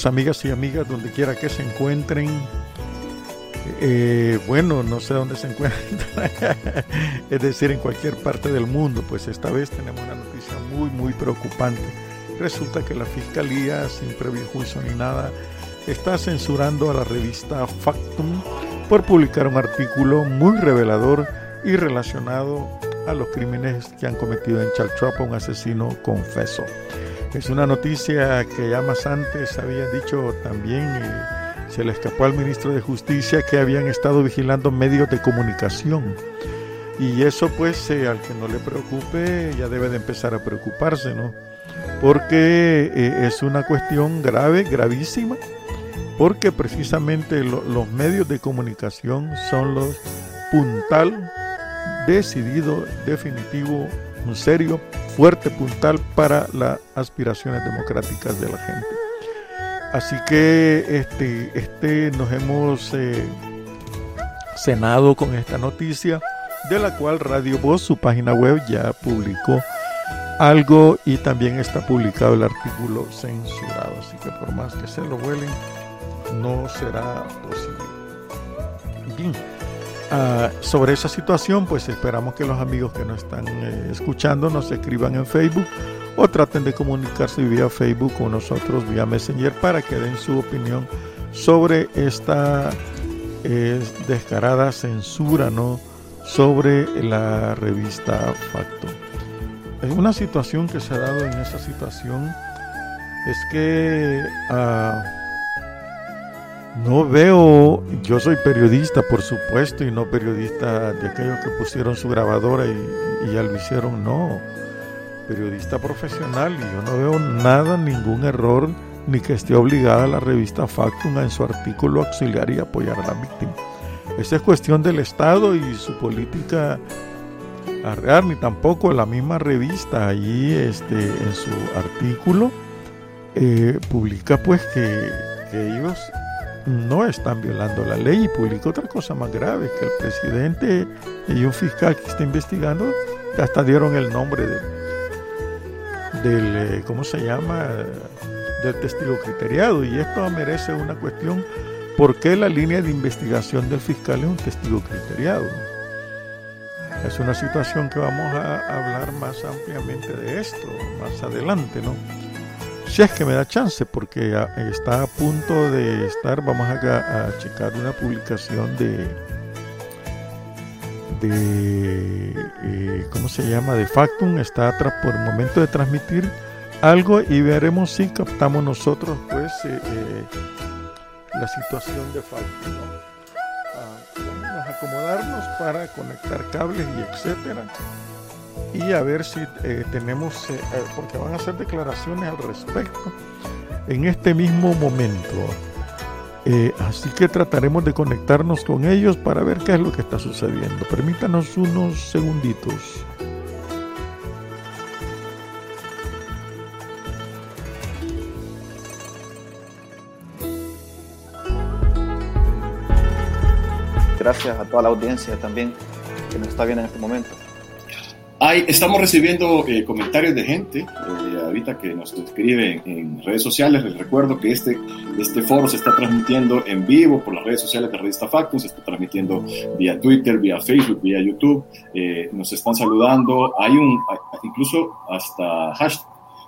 Bienvenidos amigas y amigas donde quiera que se encuentren. Eh, bueno, no sé dónde se encuentran, es decir, en cualquier parte del mundo, pues esta vez tenemos una noticia muy, muy preocupante. Resulta que la Fiscalía, sin previo juicio ni nada, está censurando a la revista Factum por publicar un artículo muy revelador y relacionado a los crímenes que han cometido en Chalchuapa un asesino confeso. Es una noticia que ya más antes había dicho también, eh, se le escapó al ministro de Justicia que habían estado vigilando medios de comunicación. Y eso pues eh, al que no le preocupe ya debe de empezar a preocuparse, ¿no? Porque eh, es una cuestión grave, gravísima, porque precisamente los medios de comunicación son los puntal, decidido, definitivo, serio fuerte puntal para las aspiraciones democráticas de la gente. Así que este, este nos hemos eh, cenado con esta noticia, de la cual Radio Voz, su página web, ya publicó algo y también está publicado el artículo censurado. Así que por más que se lo vuelen, no será posible. Bien. Ah, sobre esa situación, pues esperamos que los amigos que nos están eh, escuchando nos escriban en Facebook o traten de comunicarse vía Facebook con nosotros vía Messenger para que den su opinión sobre esta eh, descarada censura ¿no? sobre la revista Facto. Una situación que se ha dado en esa situación es que uh, no veo, yo soy periodista por supuesto y no periodista de aquellos que pusieron su grabadora y, ya lo hicieron, no, periodista profesional y yo no veo nada, ningún error ni que esté obligada la revista Factum en su artículo auxiliar y apoyar a la víctima. Esa es cuestión del Estado y su política real, ni tampoco la misma revista allí este, en su artículo eh, publica pues que, que ellos no están violando la ley y publica otra cosa más grave, que el presidente y un fiscal que está investigando hasta dieron el nombre de, del, eh, ¿cómo se llama?, del testigo criteriado. Y esto merece una cuestión, ¿por qué la línea de investigación del fiscal es un testigo criteriado? Es una situación que vamos a hablar más ampliamente de esto más adelante, ¿no? Si es que me da chance, porque está a punto de estar, vamos a, a checar una publicación de, de eh, ¿cómo se llama? De Factum, está por el momento de transmitir algo y veremos si captamos nosotros pues eh, eh, la situación de Factum. ¿no? a acomodarnos para conectar cables y etcétera y a ver si eh, tenemos, eh, eh, porque van a hacer declaraciones al respecto en este mismo momento. así que trataremos de conectarnos con ellos para ver qué es lo que está sucediendo. Permítanos unos segunditos. Gracias a toda la audiencia también que nos está viendo en este momento estamos recibiendo eh, comentarios de gente eh, ahorita que nos escribe en, redes sociales. Les recuerdo que este, este foro se está transmitiendo en vivo por las redes sociales de Revista Factum, se está transmitiendo vía Twitter, vía Facebook, vía YouTube. Eh, nos están saludando. Hay un, incluso hasta hashtag,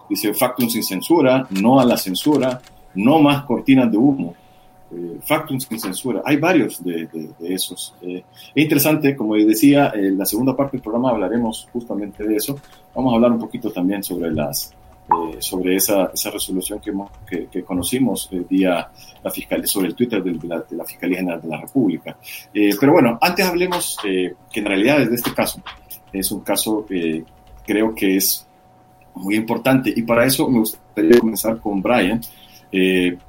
dice Factum sin censura, no a la censura, no más cortinas de humo eh, Factum sin censura. Hay varios de, esos. Eh, es interesante, como decía, en la segunda parte del programa hablaremos justamente de eso. Vamos a hablar un poquito también sobre las eh, sobre esa, esa, resolución que, que, conocimos el día la fiscal, sobre el Twitter de la, de la, Fiscalía General de la República. pero bueno, antes hablemos que en realidad desde este caso es un caso que creo que es muy importante y para eso me gustaría comenzar con Brian.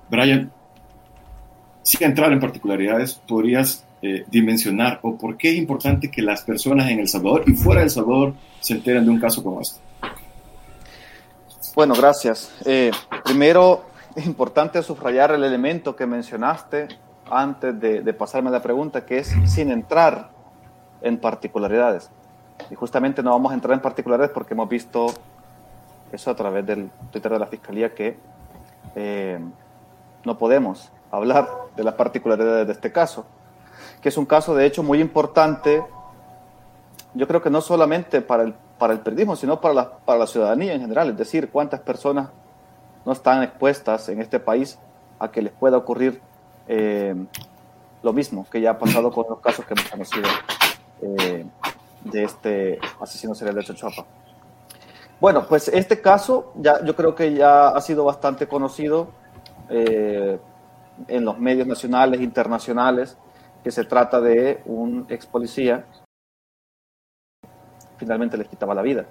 Brian, sin entrar en particularidades, podrías eh, dimensionar o por qué es importante que las personas en El Salvador y fuera de El Salvador se enteren de un caso como este. Bueno, gracias. Eh, primero, es importante subrayar el elemento que mencionaste antes de, de, pasarme la pregunta, que es sin entrar en particularidades. Y justamente no vamos a entrar en particularidades porque hemos visto eso a través del Twitter de la Fiscalía que eh, no podemos hablar de las particularidades de este caso, que es un caso de hecho muy importante, yo creo que no solamente para el, para el periodismo, sino para la, para la ciudadanía en general, es decir, cuántas personas no están expuestas en este país a que les pueda ocurrir eh, lo mismo que ya ha pasado con los casos que hemos conocido eh, de este asesino serial de Chochoapa. Bueno, pues este caso ya yo creo que ya ha sido bastante conocido eh, en los medios nacionales internacionales, que se trata de un ex policía finalmente les quitaba la vida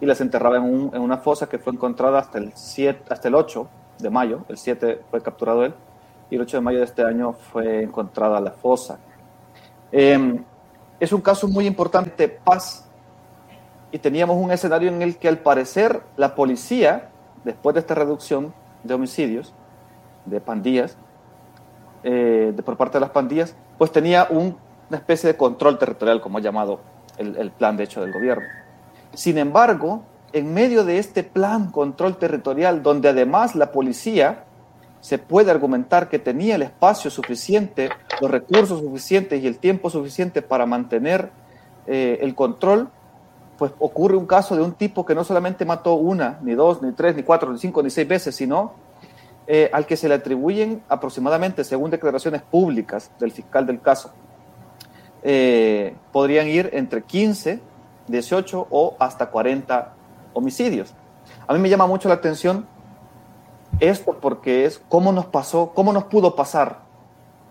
y les enterraba en, en, una fosa que fue encontrada hasta el, 7, hasta el 8 de mayo, el 7 fue capturado él, y el 8 de mayo de este año fue encontrada la fosa. Eh, es un caso muy importante, paz, y teníamos un escenario en el que al parecer la policía, después de esta reducción de homicidios, de pandillas, eh, de, por parte de las pandillas, pues tenía un, una especie de control territorial, como ha llamado el, el plan de hecho del gobierno. Sin embargo, en medio de este plan control territorial, donde además la policía se puede argumentar que tenía el espacio suficiente, los recursos suficientes y el tiempo suficiente para mantener eh, el control, pues ocurre un caso de un tipo que no solamente mató una, ni dos, ni tres, ni cuatro, ni cinco, ni seis veces, sino eh, al que se le atribuyen aproximadamente, según declaraciones públicas del fiscal del caso, eh, podrían ir entre 15, 18 o hasta 40 homicidios. A mí me llama mucho la atención esto porque es cómo nos pasó, cómo nos pudo pasar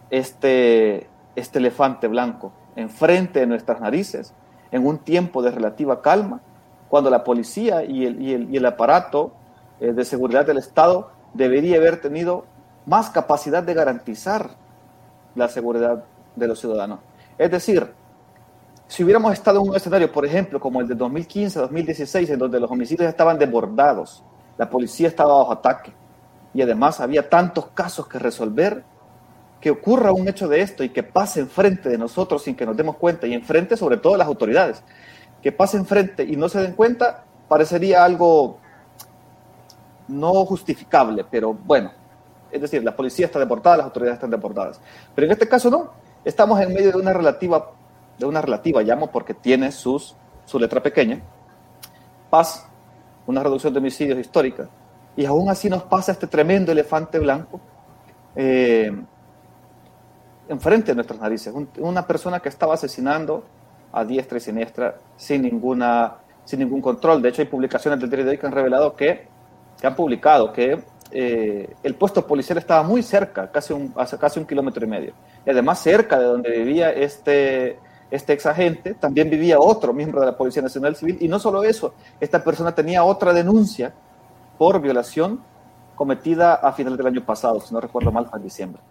este, este elefante blanco enfrente de nuestras narices en un tiempo de relativa calma, cuando la policía y el, y el, y el aparato eh, de seguridad del Estado debería haber tenido más capacidad de garantizar la seguridad de los ciudadanos. Es decir, si hubiéramos estado en un escenario, por ejemplo, como el de 2015-2016, en donde los homicidios estaban desbordados, la policía estaba bajo ataque, y además había tantos casos que resolver, que ocurra un hecho de esto y que pase enfrente de nosotros sin que nos demos cuenta, y enfrente sobre todo de las autoridades, que pase enfrente y no se den cuenta, parecería algo no justificable, pero bueno, es decir, la policía está deportada, las autoridades están deportadas. Pero en este caso no, estamos en medio de una relativa, de una relativa, llamo porque tiene sus, su letra pequeña, paz, una reducción de homicidios histórica, y aún así nos pasa este tremendo elefante blanco eh, enfrente de nuestras narices. Un, una persona que estaba asesinando a diestra y siniestra sin, ninguna, sin ningún control. De hecho, hay publicaciones del diario de hoy que han revelado que, que han publicado que eh, el puesto policial estaba muy cerca, casi un, casi un kilómetro y medio. Y además, cerca de donde vivía este, este ex agente, también vivía otro miembro de la Policía Nacional Civil. Y no solo eso, esta persona tenía otra denuncia por violación cometida a finales del año pasado, si no recuerdo mal, en diciembre.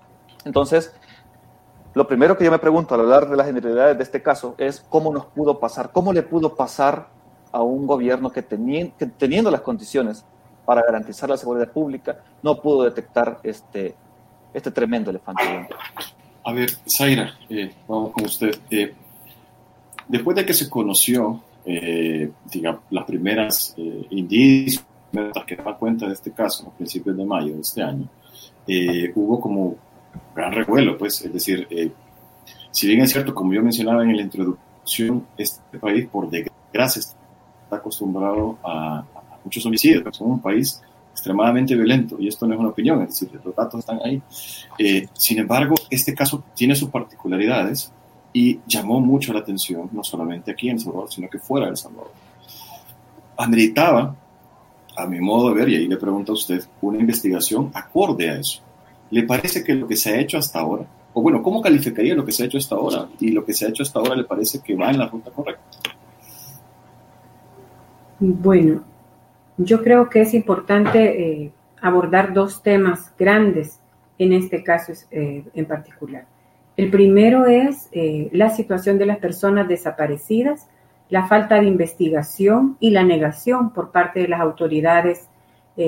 Entonces, lo primero que yo me pregunto al hablar de las generalidades de este caso es cómo nos pudo pasar, cómo le pudo pasar a un gobierno que, que teniendo las condiciones para garantizar la seguridad pública, no pudo detectar este, este tremendo elefante blanco. A ver, Zaira, eh, vamos con usted. Eh, después de que se conoció, eh, digamos, las primeras eh, indicios que daban cuenta de este caso a principios de mayo de este año, eh, hubo como gran revuelo, pues, es decir, eh, si bien es cierto, como yo mencionaba en la introducción, este país, por desgracia, está acostumbrado a muchos homicidios, somos un país extremadamente violento, y esto no es una opinión, es decir, los datos están ahí. Eh, sin embargo, este caso tiene sus particularidades y llamó mucho la atención, no solamente aquí en El Salvador, sino que fuera de El Salvador. Ameritaba a mi modo de ver, y ahí le pregunto a usted, una investigación acorde a eso. ¿Le parece que lo que se ha hecho hasta ahora, o bueno, ¿cómo calificaría lo que se ha hecho hasta ahora? Y lo que se ha hecho hasta ahora le parece que va en la ruta correcta. Bueno, yo creo que es importante eh, abordar dos temas grandes en este caso eh, en particular. El primero es eh, la situación de las personas desaparecidas la falta de investigación y la negación por parte de las autoridades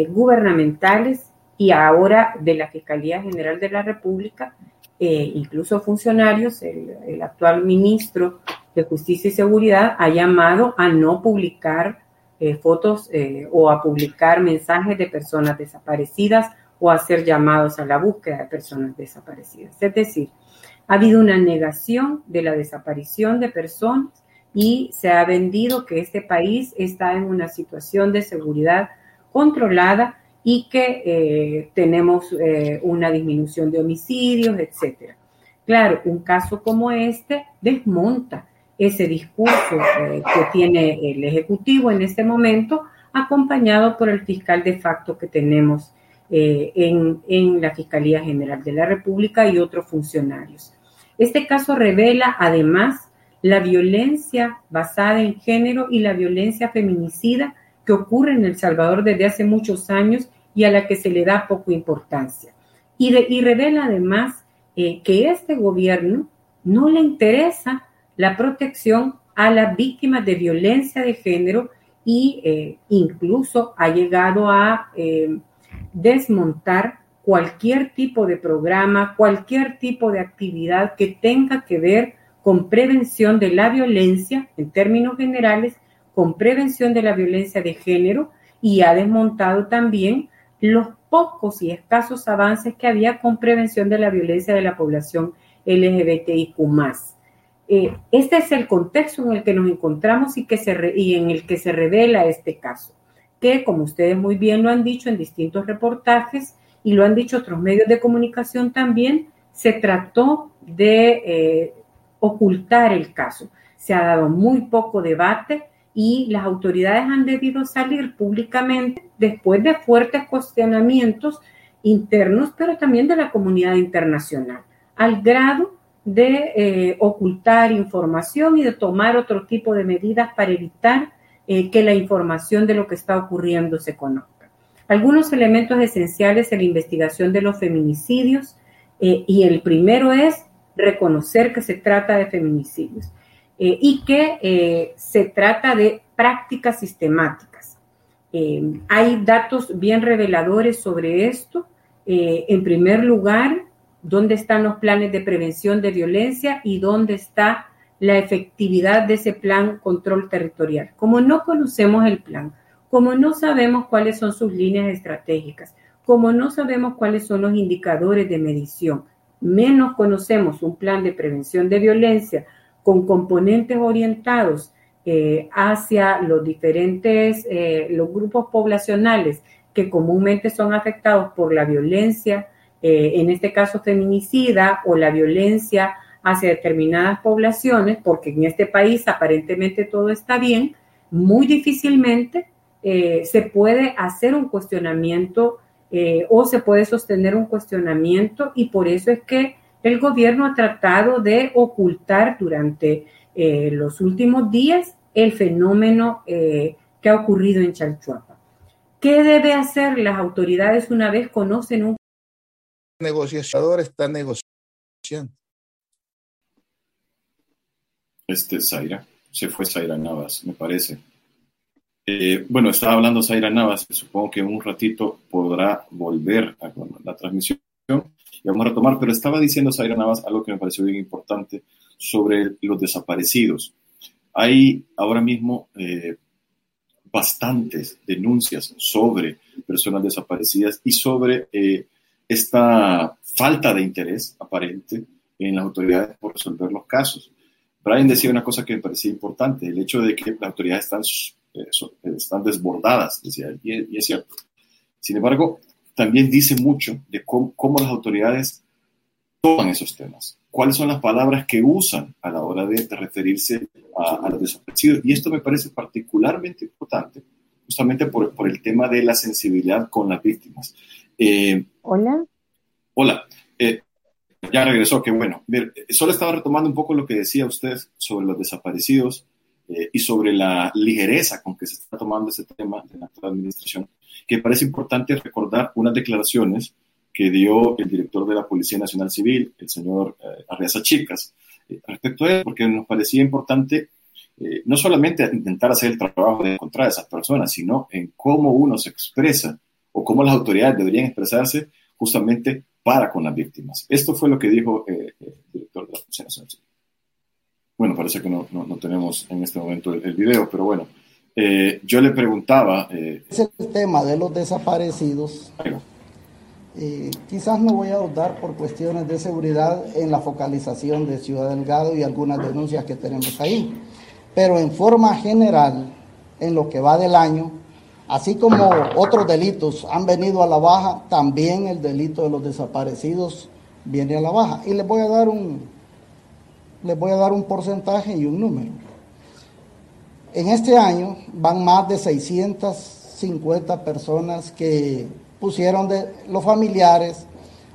gubernamentales y ahora de la Fiscalía General de la República, incluso funcionarios, el, actual ministro de Justicia y Seguridad ha llamado a no publicar eh, fotos o a publicar mensajes de personas desaparecidas o hacer llamados a la búsqueda de personas desaparecidas. Es decir, ha habido una negación de la desaparición de personas y se ha vendido que este país está en una situación de seguridad controlada y que eh, tenemos eh, una disminución de homicidios, etcétera. Claro, un caso como este desmonta ese discurso eh, que tiene el Ejecutivo en este momento, acompañado por el fiscal de facto que tenemos en, en la Fiscalía General de la República y otros funcionarios. Este caso revela además la violencia basada en género y la violencia feminicida que ocurre en El Salvador desde hace muchos años y a la que se le da poca importancia. Y, revela además eh, que este gobierno no le interesa la protección a las víctimas de violencia de género y eh, incluso ha llegado a eh, desmontar cualquier tipo de programa, cualquier tipo de actividad que tenga que ver con prevención de la violencia en términos generales con prevención de la violencia de género y ha desmontado también los pocos y escasos avances que había con prevención de la violencia de la población LGBTIQ. Eh, este es el contexto en el que nos encontramos y, que se y en el que se revela este caso, que como ustedes muy bien lo han dicho en distintos reportajes y lo han dicho otros medios de comunicación también, se trató de eh, ocultar el caso. Se ha dado muy poco debate y las autoridades han debido salir públicamente después de fuertes cuestionamientos internos, pero también de la comunidad internacional, al grado de eh, ocultar información y de tomar otro tipo de medidas para evitar eh, que la información de lo que está ocurriendo se conozca. Algunos elementos esenciales en la investigación de los feminicidios, eh, y el primero es reconocer que se trata de feminicidios. Y que se trata de prácticas sistemáticas. Hay datos bien reveladores sobre esto. en primer lugar, dónde están los planes de prevención de violencia y dónde está la efectividad de ese plan control territorial. Como no conocemos el plan, como no sabemos cuáles son sus líneas estratégicas, como no sabemos cuáles son los indicadores de medición, menos conocemos un plan de prevención de violencia con componentes orientados eh, hacia los diferentes, eh, los grupos poblacionales que comúnmente son afectados por la violencia, eh, en este caso feminicida, o la violencia hacia determinadas poblaciones, porque en este país aparentemente todo está bien, muy difícilmente se puede hacer un cuestionamiento o se puede sostener un cuestionamiento y por eso es que el gobierno ha tratado de ocultar durante eh, los últimos días el fenómeno eh, que ha ocurrido en Chalchuapa. ¿Qué debe hacer las autoridades una vez conocen un negociador está negociando? Este Zaira, se fue Zaira Navas, me parece. Eh, bueno, estaba hablando Zaira Navas, supongo que en un ratito podrá volver a la transmisión y vamos a retomar, pero estaba diciendo Zaira Navas algo que me pareció bien importante sobre los desaparecidos. Hay ahora mismo eh, bastantes denuncias sobre personas desaparecidas y sobre eh, esta falta de interés aparente en las autoridades por resolver los casos. Brian decía una cosa que me parecía importante, el hecho de que las autoridades están, eh, están desbordadas, y, es cierto. Sin embargo, también dice mucho de cómo, las autoridades toman esos temas, cuáles son las palabras que usan a la hora de, referirse a, los desaparecidos. Y esto me parece particularmente importante, justamente por el tema de la sensibilidad con las víctimas. Eh, hola. Hola. Eh, ya regresó, qué bueno. Solo estaba retomando un poco lo que decía usted sobre los desaparecidos eh, y sobre la ligereza con que se está tomando ese tema de la actual administración que parece importante recordar unas declaraciones que dio el director de la Policía Nacional Civil, el señor Arreaza Chicas, respecto a él, porque nos parecía importante eh, no solamente intentar hacer el trabajo de encontrar a esas personas, sino en cómo uno se expresa o cómo las autoridades deberían expresarse justamente para con las víctimas. Esto fue lo que dijo el director de la Policía Nacional Civil. Bueno, parece que no, no, tenemos en este momento el, el video, pero bueno, eh, yo le preguntaba... Eh, es el tema de los desaparecidos. Eh, quizás no voy a dudar por cuestiones de seguridad en la focalización de Ciudad Delgado y algunas denuncias que tenemos ahí. Pero en forma general, en lo que va del año, así como otros delitos han venido a la baja, también el delito de los desaparecidos viene a la baja. Y les voy a dar un, les voy a dar un porcentaje y un número. En este año van más de 650 personas que pusieron de los familiares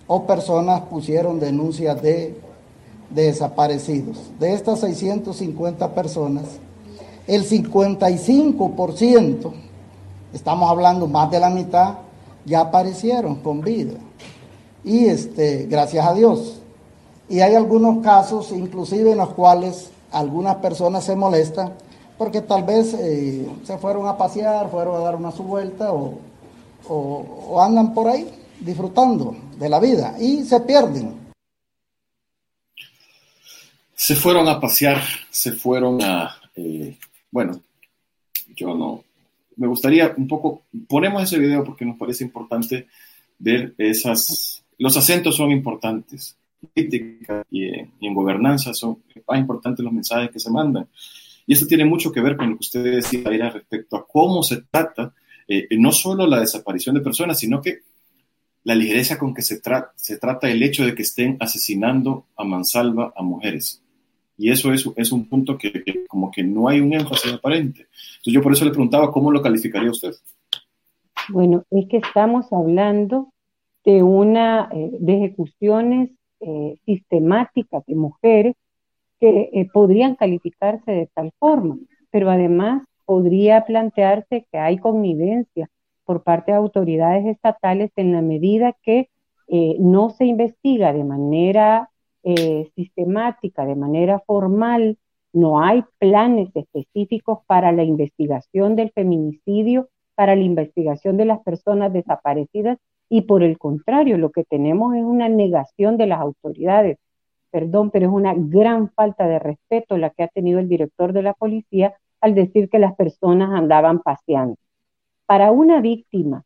o personas pusieron denuncias de, desaparecidos. De estas 650 personas, el 55%, estamos hablando más de la mitad, ya aparecieron con vida. Y este, gracias a Dios. Y hay algunos casos, inclusive en los cuales algunas personas se molestan porque tal vez eh, se fueron a pasear, fueron a dar una su vuelta o o, andan por ahí disfrutando de la vida y se pierden. Se fueron a pasear, se fueron a, eh, bueno, yo no, me gustaría un poco, ponemos ese video porque nos parece importante ver esas, los acentos son importantes, política y, en gobernanza son más importantes los mensajes que se mandan. Y esto tiene mucho que ver con lo que usted decía respecto a cómo se trata eh, no solo la desaparición de personas, sino que la ligereza con que se, se trata el hecho de que estén asesinando a mansalva a mujeres. Y eso es, es un punto que, como que no hay un énfasis aparente. Entonces yo por eso le preguntaba cómo lo calificaría usted. Bueno, es que estamos hablando de una eh, de ejecuciones eh, sistemáticas de mujeres que podrían calificarse de tal forma, pero además podría plantearse que hay connivencia por parte de autoridades estatales en la medida que eh, no se investiga de manera eh, sistemática, de manera formal, no hay planes específicos para la investigación del feminicidio, para la investigación de las personas desaparecidas y por el contrario, lo que tenemos es una negación de las autoridades. Perdón, pero es una gran falta de respeto la que ha tenido el director de la policía al decir que las personas andaban paseando. Para una víctima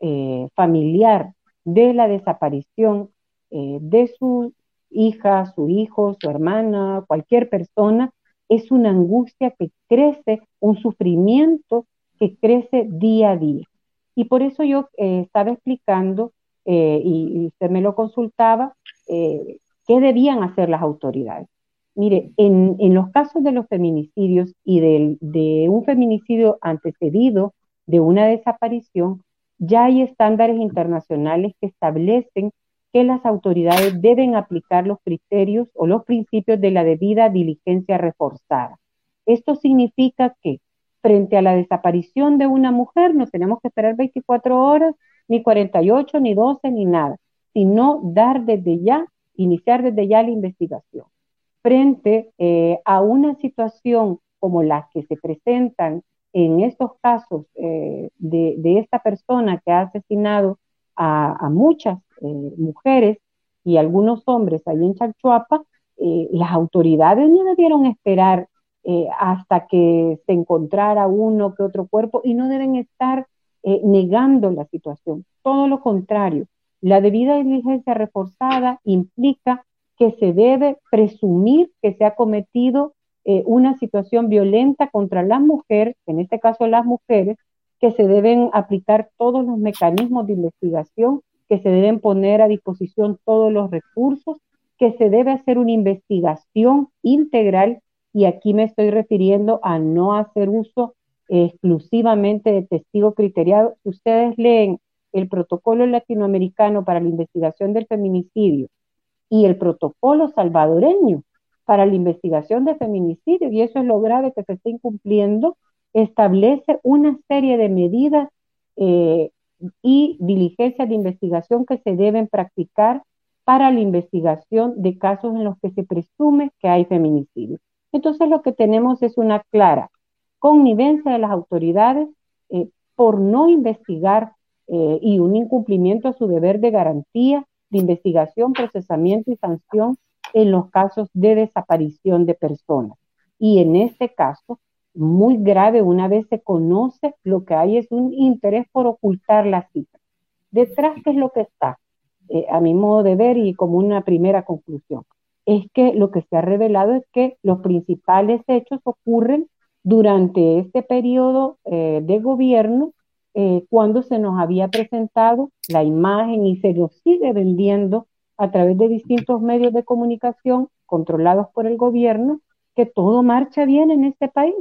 eh, familiar de la desaparición eh, de su hija, su hijo, su hermana, cualquier persona, es una angustia que crece, un sufrimiento que crece día a día. Y por eso yo eh, estaba explicando, y, usted me lo consultaba, qué debían hacer las autoridades. Mire, en, los casos de los feminicidios y de un feminicidio antecedido de una desaparición, ya hay estándares internacionales que establecen que las autoridades deben aplicar los criterios o los principios de la debida diligencia reforzada. Esto significa que frente a la desaparición de una mujer no tenemos que esperar 24 horas, ni 48, ni 12, ni nada, sino dar desde ya, iniciar desde ya la investigación frente eh, a una situación como las que se presentan en estos casos eh, de, esta persona que ha asesinado a, muchas eh, mujeres y algunos hombres ahí en Chalchuapa, las autoridades no debieron esperar hasta que se encontrara uno que otro cuerpo y no deben estar negando la situación. Todo lo contrario, la debida diligencia reforzada implica que se debe presumir que se ha cometido eh, una situación violenta contra la mujer, en este caso las mujeres, que se deben aplicar todos los mecanismos de investigación, que se deben poner a disposición todos los recursos, que se debe hacer una investigación integral y aquí me estoy refiriendo a no hacer uso exclusivamente de testigo criteriado. Si ustedes leen el protocolo latinoamericano para la investigación del feminicidio y el protocolo salvadoreño para la investigación de feminicidio, y eso es lo grave que se está incumpliendo, establece una serie de medidas eh, y diligencias de investigación que se deben practicar para la investigación de casos en los que se presume que hay feminicidio. Entonces lo que tenemos es una clara connivencia de las autoridades eh, por no investigar eh, y un incumplimiento a su deber de garantía de investigación, procesamiento y sanción en los casos de desaparición de personas. Y en este caso, muy grave, una vez se conoce, lo que hay es un interés por ocultar la cifra. Detrás, ¿qué es lo que está? eh, a mi modo de ver y como una primera conclusión, es que lo que se ha revelado es que los principales hechos ocurren durante este periodo eh, de gobierno eh, cuando se nos había presentado la imagen y se nos sigue vendiendo a través de distintos medios de comunicación controlados por el gobierno que todo marcha bien en este país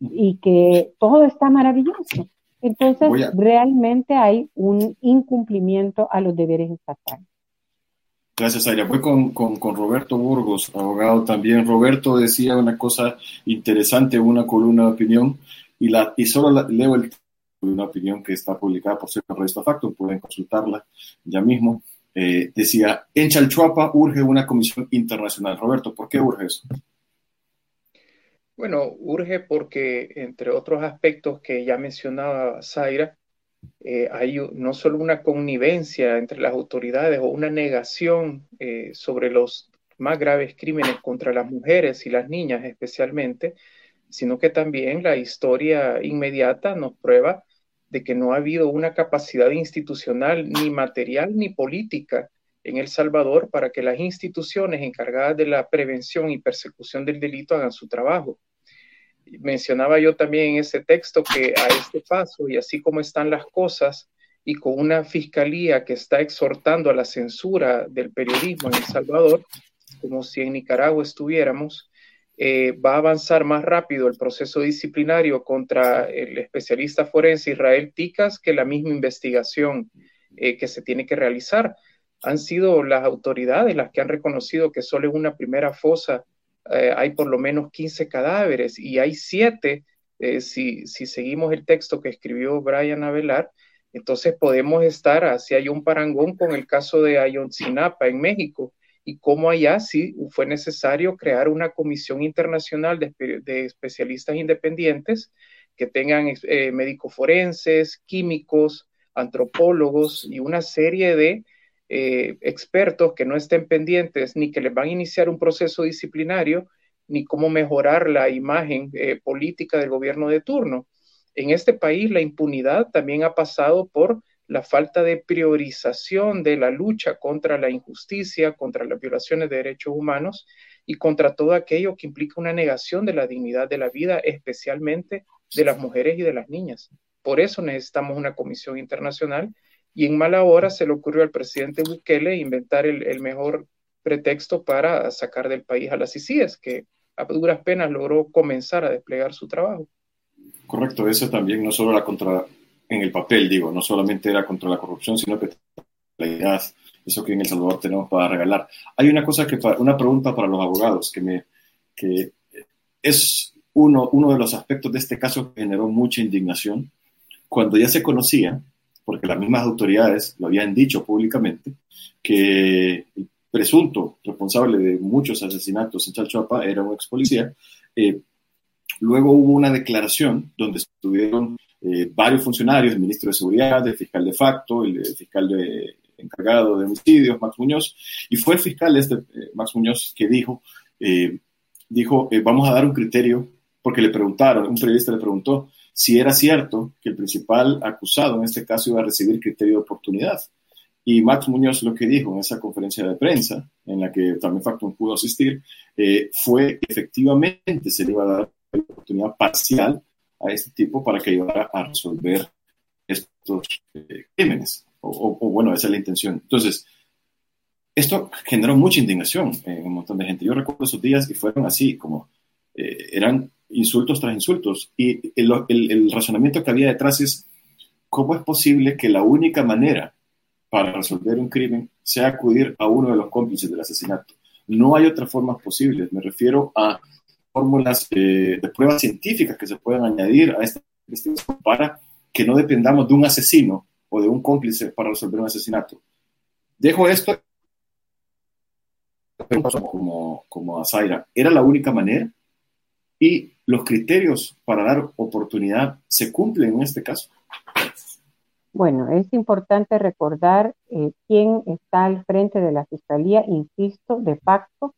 y que todo está maravilloso. Entonces, realmente hay un incumplimiento a los deberes estatales. Gracias, Aira. Fue con, Roberto Burgos, abogado también. Roberto decía una cosa interesante, una columna de opinión, y, la, y solo leo el una opinión que está publicada por cierto Revista Facto, pueden consultarla ya mismo. Eh, decía, en Chalchuapa urge una comisión internacional. Roberto, ¿por qué urge eso? Bueno, urge porque, entre otros aspectos que ya mencionaba Zaira, eh, hay no solo una connivencia entre las autoridades o una negación eh, sobre los más graves crímenes contra las mujeres y las niñas especialmente, sino que también la historia inmediata nos prueba de que no ha habido una capacidad institucional ni material ni política en El Salvador para que las instituciones encargadas de la prevención y persecución del delito hagan su trabajo. Mencionaba yo también en ese texto que a este paso y así como están las cosas y con una fiscalía que está exhortando a la censura del periodismo en El Salvador, como si en Nicaragua estuviéramos, eh, va a avanzar más rápido el proceso disciplinario contra el especialista forense Israel Ticas que la misma investigación eh, que se tiene que realizar. Han sido las autoridades las que han reconocido que solo en una primera fosa eh, hay por lo menos 15 cadáveres y hay 7, si, si, seguimos el texto que escribió Brian Avelar, entonces podemos estar, así hay un parangón con el caso de Ayotzinapa en México, y cómo allá sí fue necesario crear una comisión internacional de, especialistas independientes que tengan eh, médicos forenses, químicos, antropólogos y una serie de eh, expertos que no estén pendientes ni que les van a iniciar un proceso disciplinario ni cómo mejorar la imagen eh, política del gobierno de turno. En este país la impunidad también ha pasado por la falta de priorización de la lucha contra la injusticia, contra las violaciones de derechos humanos y contra todo aquello que implica una negación de la dignidad de la vida, especialmente de las mujeres y de las niñas. Por eso necesitamos una comisión internacional y en mala hora se le ocurrió al presidente Bukele inventar el, mejor pretexto para sacar del país a las ICIES, que a duras penas logró comenzar a desplegar su trabajo. Correcto, eso también no solo la contra, en el papel, digo, no solamente era contra la corrupción, sino que la idea, eso que en El Salvador tenemos para regalar. Hay una cosa que, una pregunta para los abogados que me, que es uno, uno de los aspectos de este caso que generó mucha indignación. Cuando ya se conocía, porque las mismas autoridades lo habían dicho públicamente, que el presunto responsable de muchos asesinatos en Chalchuapa era un ex policía, eh, luego hubo una declaración donde estuvieron eh, varios funcionarios, el ministro de Seguridad, el fiscal de facto, el, fiscal encargado de homicidios, Max Muñoz, y fue el fiscal este, eh, Max Muñoz, que dijo, eh, dijo, vamos a dar un criterio, porque le preguntaron, un periodista le preguntó si era cierto que el principal acusado en este caso iba a recibir criterio de oportunidad. Y Max Muñoz lo que dijo en esa conferencia de prensa, en la que también Factum pudo asistir, fue efectivamente se le iba a dar oportunidad parcial a este tipo para que ayudara a resolver estos eh, crímenes. O, bueno, esa es la intención. Entonces, esto generó mucha indignación en un montón de gente. Yo recuerdo esos días y fueron así, como eh, eran insultos tras insultos. Y el, el, razonamiento que había detrás es, ¿cómo es posible que la única manera para resolver un crimen sea acudir a uno de los cómplices del asesinato? No hay otras formas posibles. Me refiero a fórmulas eh, de pruebas científicas que se puedan añadir a esta investigación para que no dependamos de un asesino o de un cómplice para resolver un asesinato. Dejo esto como, como a Zaira. Era la única manera y los criterios para dar oportunidad se cumplen en este caso. Bueno, es importante recordar eh, quién está al frente de la Fiscalía, insisto, de facto,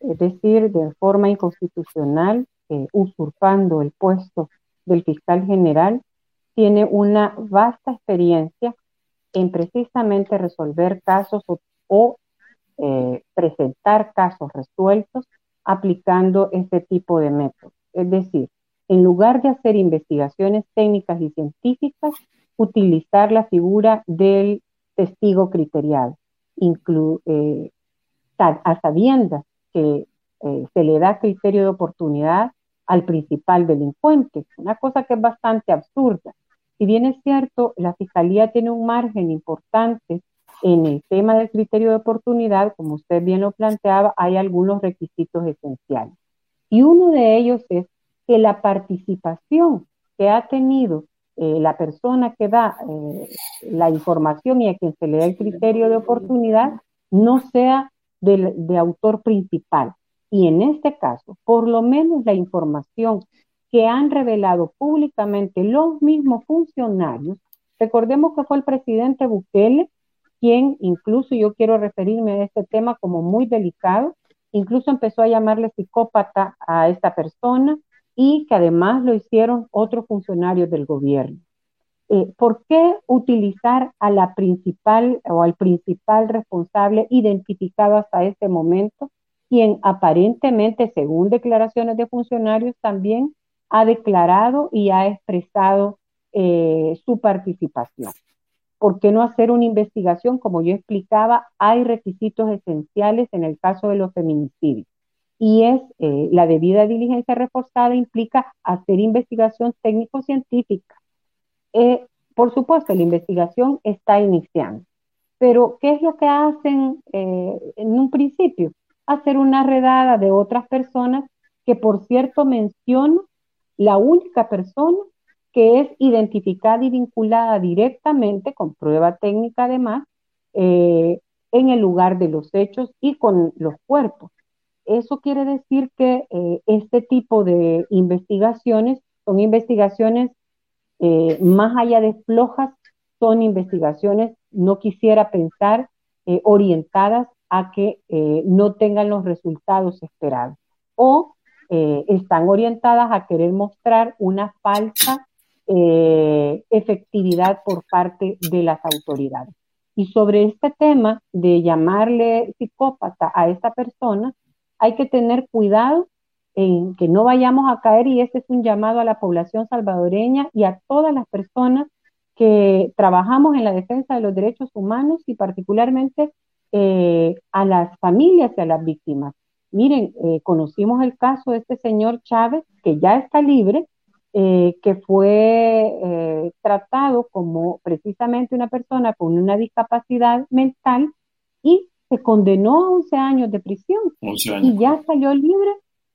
es decir, de forma inconstitucional, eh, usurpando el puesto del fiscal general, tiene una vasta experiencia en precisamente resolver casos o, eh, presentar casos resueltos aplicando este tipo de métodos. Es decir, en lugar de hacer investigaciones técnicas y científicas, utilizar la figura del testigo criteriado, eh, a sabiendas que eh, se le da criterio de oportunidad al principal delincuente, una cosa que es bastante absurda. Si bien es cierto, la Fiscalía tiene un margen importante en el tema del criterio de oportunidad, como usted bien lo planteaba, hay algunos requisitos esenciales. Y uno de ellos es que la participación que ha tenido eh, la persona que da eh, la información y a quien se le da el criterio de oportunidad no sea de autor principal. Y en este caso, por lo menos la información que han revelado públicamente los mismos funcionarios, recordemos que fue el presidente Bukele quien incluso yo quiero referirme a este tema como muy delicado, incluso empezó a llamarle psicópata a esta persona y que además lo hicieron otros funcionarios del gobierno. Eh, ¿Por qué utilizar a la principal o al principal responsable identificado hasta este momento, quien aparentemente, según declaraciones de funcionarios, también ha declarado y ha expresado eh, su participación? ¿Por qué no hacer una investigación? Como yo explicaba, hay requisitos esenciales en el caso de los feminicidios y es eh, la debida diligencia reforzada implica hacer investigación técnico-científica. Eh, por supuesto, la investigación está iniciando, pero ¿qué es lo que hacen eh, en un principio? Hacer una redada de otras personas que, por cierto, menciono la única persona que es identificada y vinculada directamente, con prueba técnica además, en el lugar de los hechos y con los cuerpos. Eso quiere decir que eh, este tipo de investigaciones son investigaciones eh, más allá de flojas, son investigaciones, no quisiera pensar, eh, orientadas a que no tengan los resultados esperados o están orientadas a querer mostrar una falsa efectividad por parte de las autoridades. Y sobre este tema de llamarle psicópata a esta persona, hay que tener cuidado en que no vayamos a caer y este es un llamado a la población salvadoreña y a todas las personas que trabajamos en la defensa de los derechos humanos y particularmente eh, a las familias y a las víctimas. Miren, eh, conocimos el caso de este señor Chávez, que ya está libre, eh, que fue tratado como precisamente una persona con una discapacidad mental y se condenó a 11 años de prisión y ya salió libre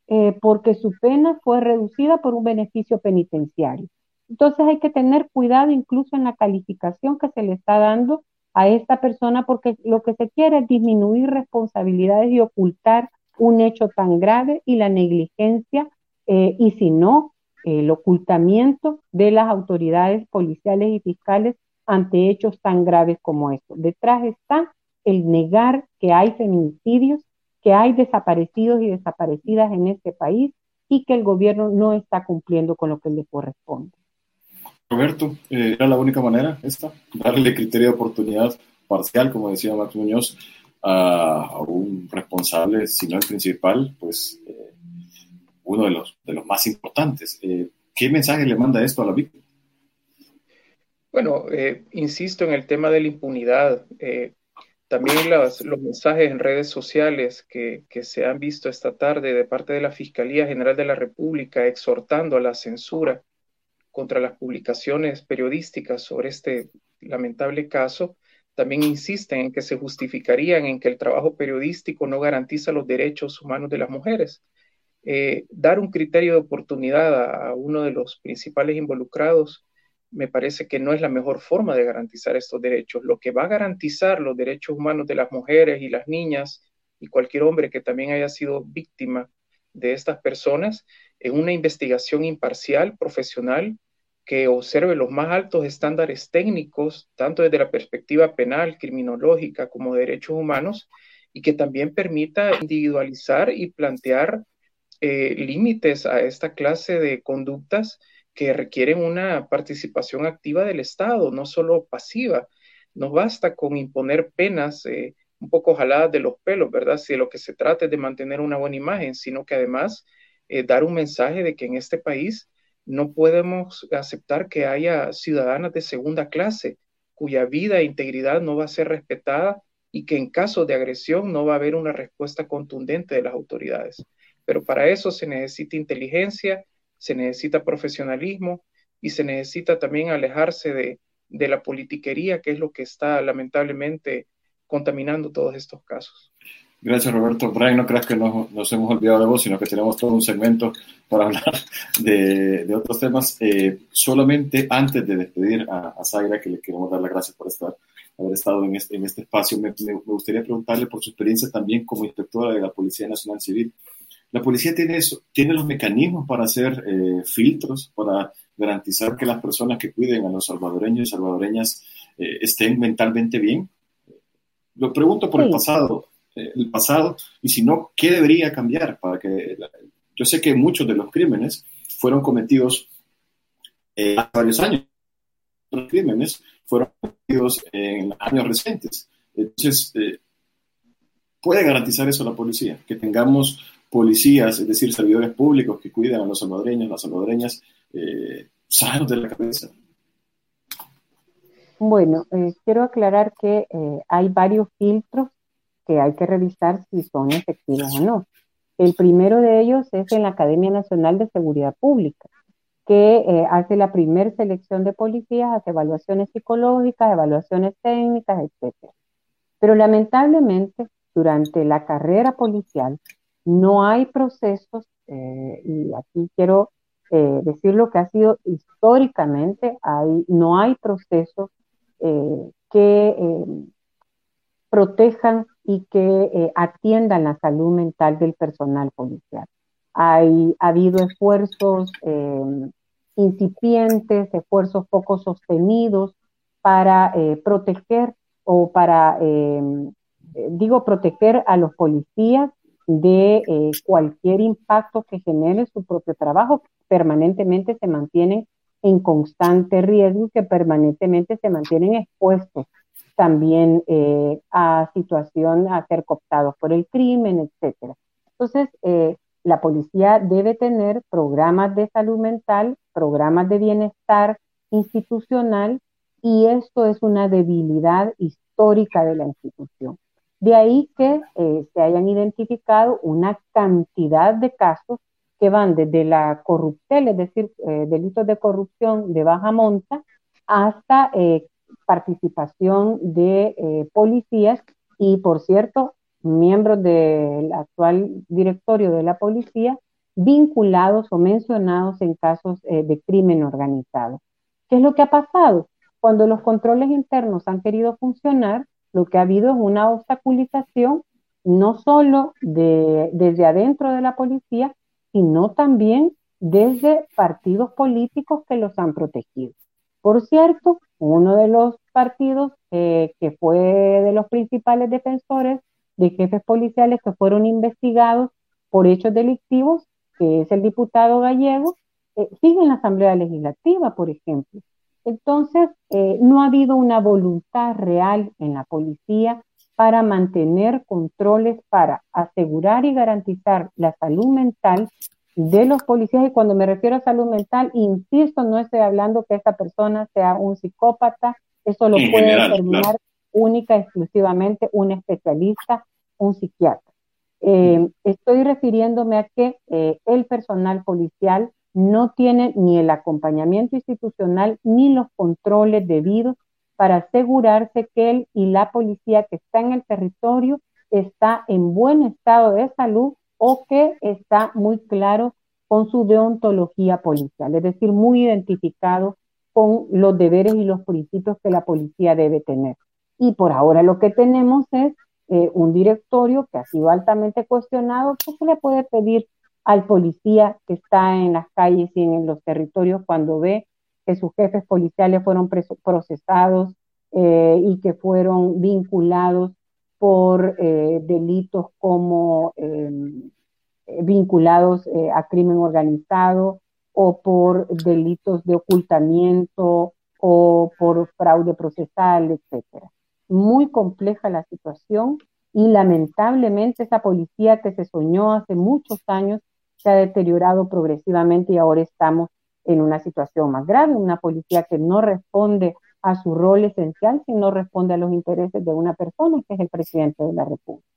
eh, porque su pena fue reducida por un beneficio penitenciario. Entonces hay que tener cuidado incluso en la calificación que se le está dando a esta persona porque lo que se quiere es disminuir responsabilidades y ocultar un hecho tan grave y la negligencia eh, y si no, el ocultamiento de las autoridades policiales y fiscales ante hechos tan graves como estos. Detrás está el negar que hay feminicidios, que hay desaparecidos y desaparecidas en este país y que el gobierno no está cumpliendo con lo que le corresponde. Roberto, eh, ¿era la única manera esta? Darle criterio de oportunidad parcial, como decía Max Muñoz, a, un responsable, si no el principal, pues eh, uno de los, de los más importantes. Eh, ¿Qué mensaje le manda esto a la víctima? Bueno, insisto en el tema de la impunidad. También los, mensajes en redes sociales que, se han visto esta tarde de parte de la Fiscalía General de la República exhortando a la censura contra las publicaciones periodísticas sobre este lamentable caso, también insisten en que se justificarían en que el trabajo periodístico no garantiza los derechos humanos de las mujeres. Eh, dar un criterio de oportunidad a uno de los principales involucrados me parece que no es la mejor forma de garantizar estos derechos. Lo que va a garantizar los derechos humanos de las mujeres y las niñas y cualquier hombre que también haya sido víctima de estas personas es una investigación imparcial, profesional, que observe los más altos estándares técnicos, tanto desde la perspectiva penal, criminológica, como de derechos humanos, y que también permita individualizar y plantear eh, límites a esta clase de conductas que requieren una participación activa del Estado, no solo pasiva. No basta con imponer penas eh, un poco jaladas de los pelos, ¿verdad? Si lo que se trata es de mantener una buena imagen, sino que además eh, dar un mensaje de que en este país no podemos aceptar que haya ciudadanas de segunda clase cuya vida e integridad no va a ser respetada y que en caso de agresión no va a haber una respuesta contundente de las autoridades. Pero para eso se necesita inteligencia, se necesita profesionalismo y se necesita también alejarse de, de la politiquería, que es lo que está lamentablemente contaminando todos estos casos. Gracias, Roberto. Brian, no creas que nos, nos, hemos olvidado de vos, sino que tenemos todo un segmento para hablar de, de otros temas. Eh, solamente antes de despedir a, a Zaira, que le queremos dar las gracias por estar, haber estado en este, en este espacio, me, me, gustaría preguntarle por su experiencia también como inspectora de la Policía Nacional Civil. La policía tiene, eso, tiene los mecanismos para hacer eh, filtros, para garantizar que las personas que cuiden a los salvadoreños y salvadoreñas eh, estén mentalmente bien. Lo pregunto por sí. el pasado el pasado y si no, ¿qué debería cambiar para que... Yo sé que muchos de los crímenes fueron cometidos eh, hace varios años. Los crímenes fueron cometidos en años recientes. Entonces, eh, ¿puede garantizar eso la policía? Que tengamos policías, es decir, servidores públicos que cuiden a los salvadoreños, las salvadoreñas, eh, sanos de la cabeza. Bueno, eh, quiero aclarar que eh, hay varios filtros que hay que revisar si son efectivos o no. El primero de ellos es en la Academia Nacional de Seguridad Pública, que eh, hace la primer selección de policías, hace evaluaciones psicológicas, evaluaciones técnicas, etc. Pero lamentablemente, durante la carrera policial, no hay procesos, eh, y aquí quiero eh, decir lo que ha sido históricamente, hay, no hay procesos eh, que eh, protejan y que atiendan la salud mental del personal policial. Hay, ha habido esfuerzos eh, incipientes, esfuerzos poco sostenidos para proteger o para, em, digo, proteger a los policías de eh, cualquier impacto que genere su propio trabajo. Permanentemente se mantienen en constante riesgo y que permanentemente se mantienen expuestos también eh, a situación, a ser cooptados por el crimen, etcétera. Entonces, eh, la policía debe tener programas de salud mental, programas de bienestar institucional, y esto es una debilidad histórica de la institución. De ahí que eh, se hayan identificado una cantidad de casos que van desde la corrupción, es decir, eh, delitos de corrupción de baja monta, hasta eh, participación de policías y, por cierto, miembros del actual directorio de la policía vinculados o mencionados en casos de crimen organizado. ¿Qué es lo que ha pasado? Cuando los controles internos han querido funcionar, lo que ha habido es una obstaculización no solo de, desde adentro de la policía, sino también desde partidos políticos que los han protegido. Por cierto, uno de los partidos eh, que fue de los principales defensores de jefes policiales que fueron investigados por hechos delictivos, que es el diputado gallego, eh, sigue en la Asamblea Legislativa, por ejemplo. Entonces, eh, no ha habido una voluntad real en la policía para mantener controles, para asegurar y garantizar la salud mental de los policías y cuando me refiero a salud mental, insisto, no estoy hablando que esta persona sea un psicópata, eso lo en puede general, determinar claro. única, exclusivamente un especialista, un psiquiatra. Eh, estoy refiriéndome a que eh, el personal policial no tiene ni el acompañamiento institucional ni los controles debidos para asegurarse que él y la policía que está en el territorio está en buen estado de salud o que está muy claro con su deontología policial, es decir, muy identificado con los deberes y los principios que la policía debe tener. Y por ahora lo que tenemos es eh, un directorio que ha sido altamente cuestionado, ¿qué se le puede pedir al policía que está en las calles y en los territorios cuando ve que sus jefes policiales fueron procesados eh, y que fueron vinculados por eh, delitos como em, eh, vinculados a crimen organizado o por delitos de ocultamiento o por fraude procesal, etcétera. Muy compleja la situación y lamentablemente esa policía que se soñó hace muchos años se ha deteriorado progresivamente y ahora estamos en una situación más grave, una policía que no responde a su rol esencial, sino responde a los intereses de una persona que es el presidente de la República.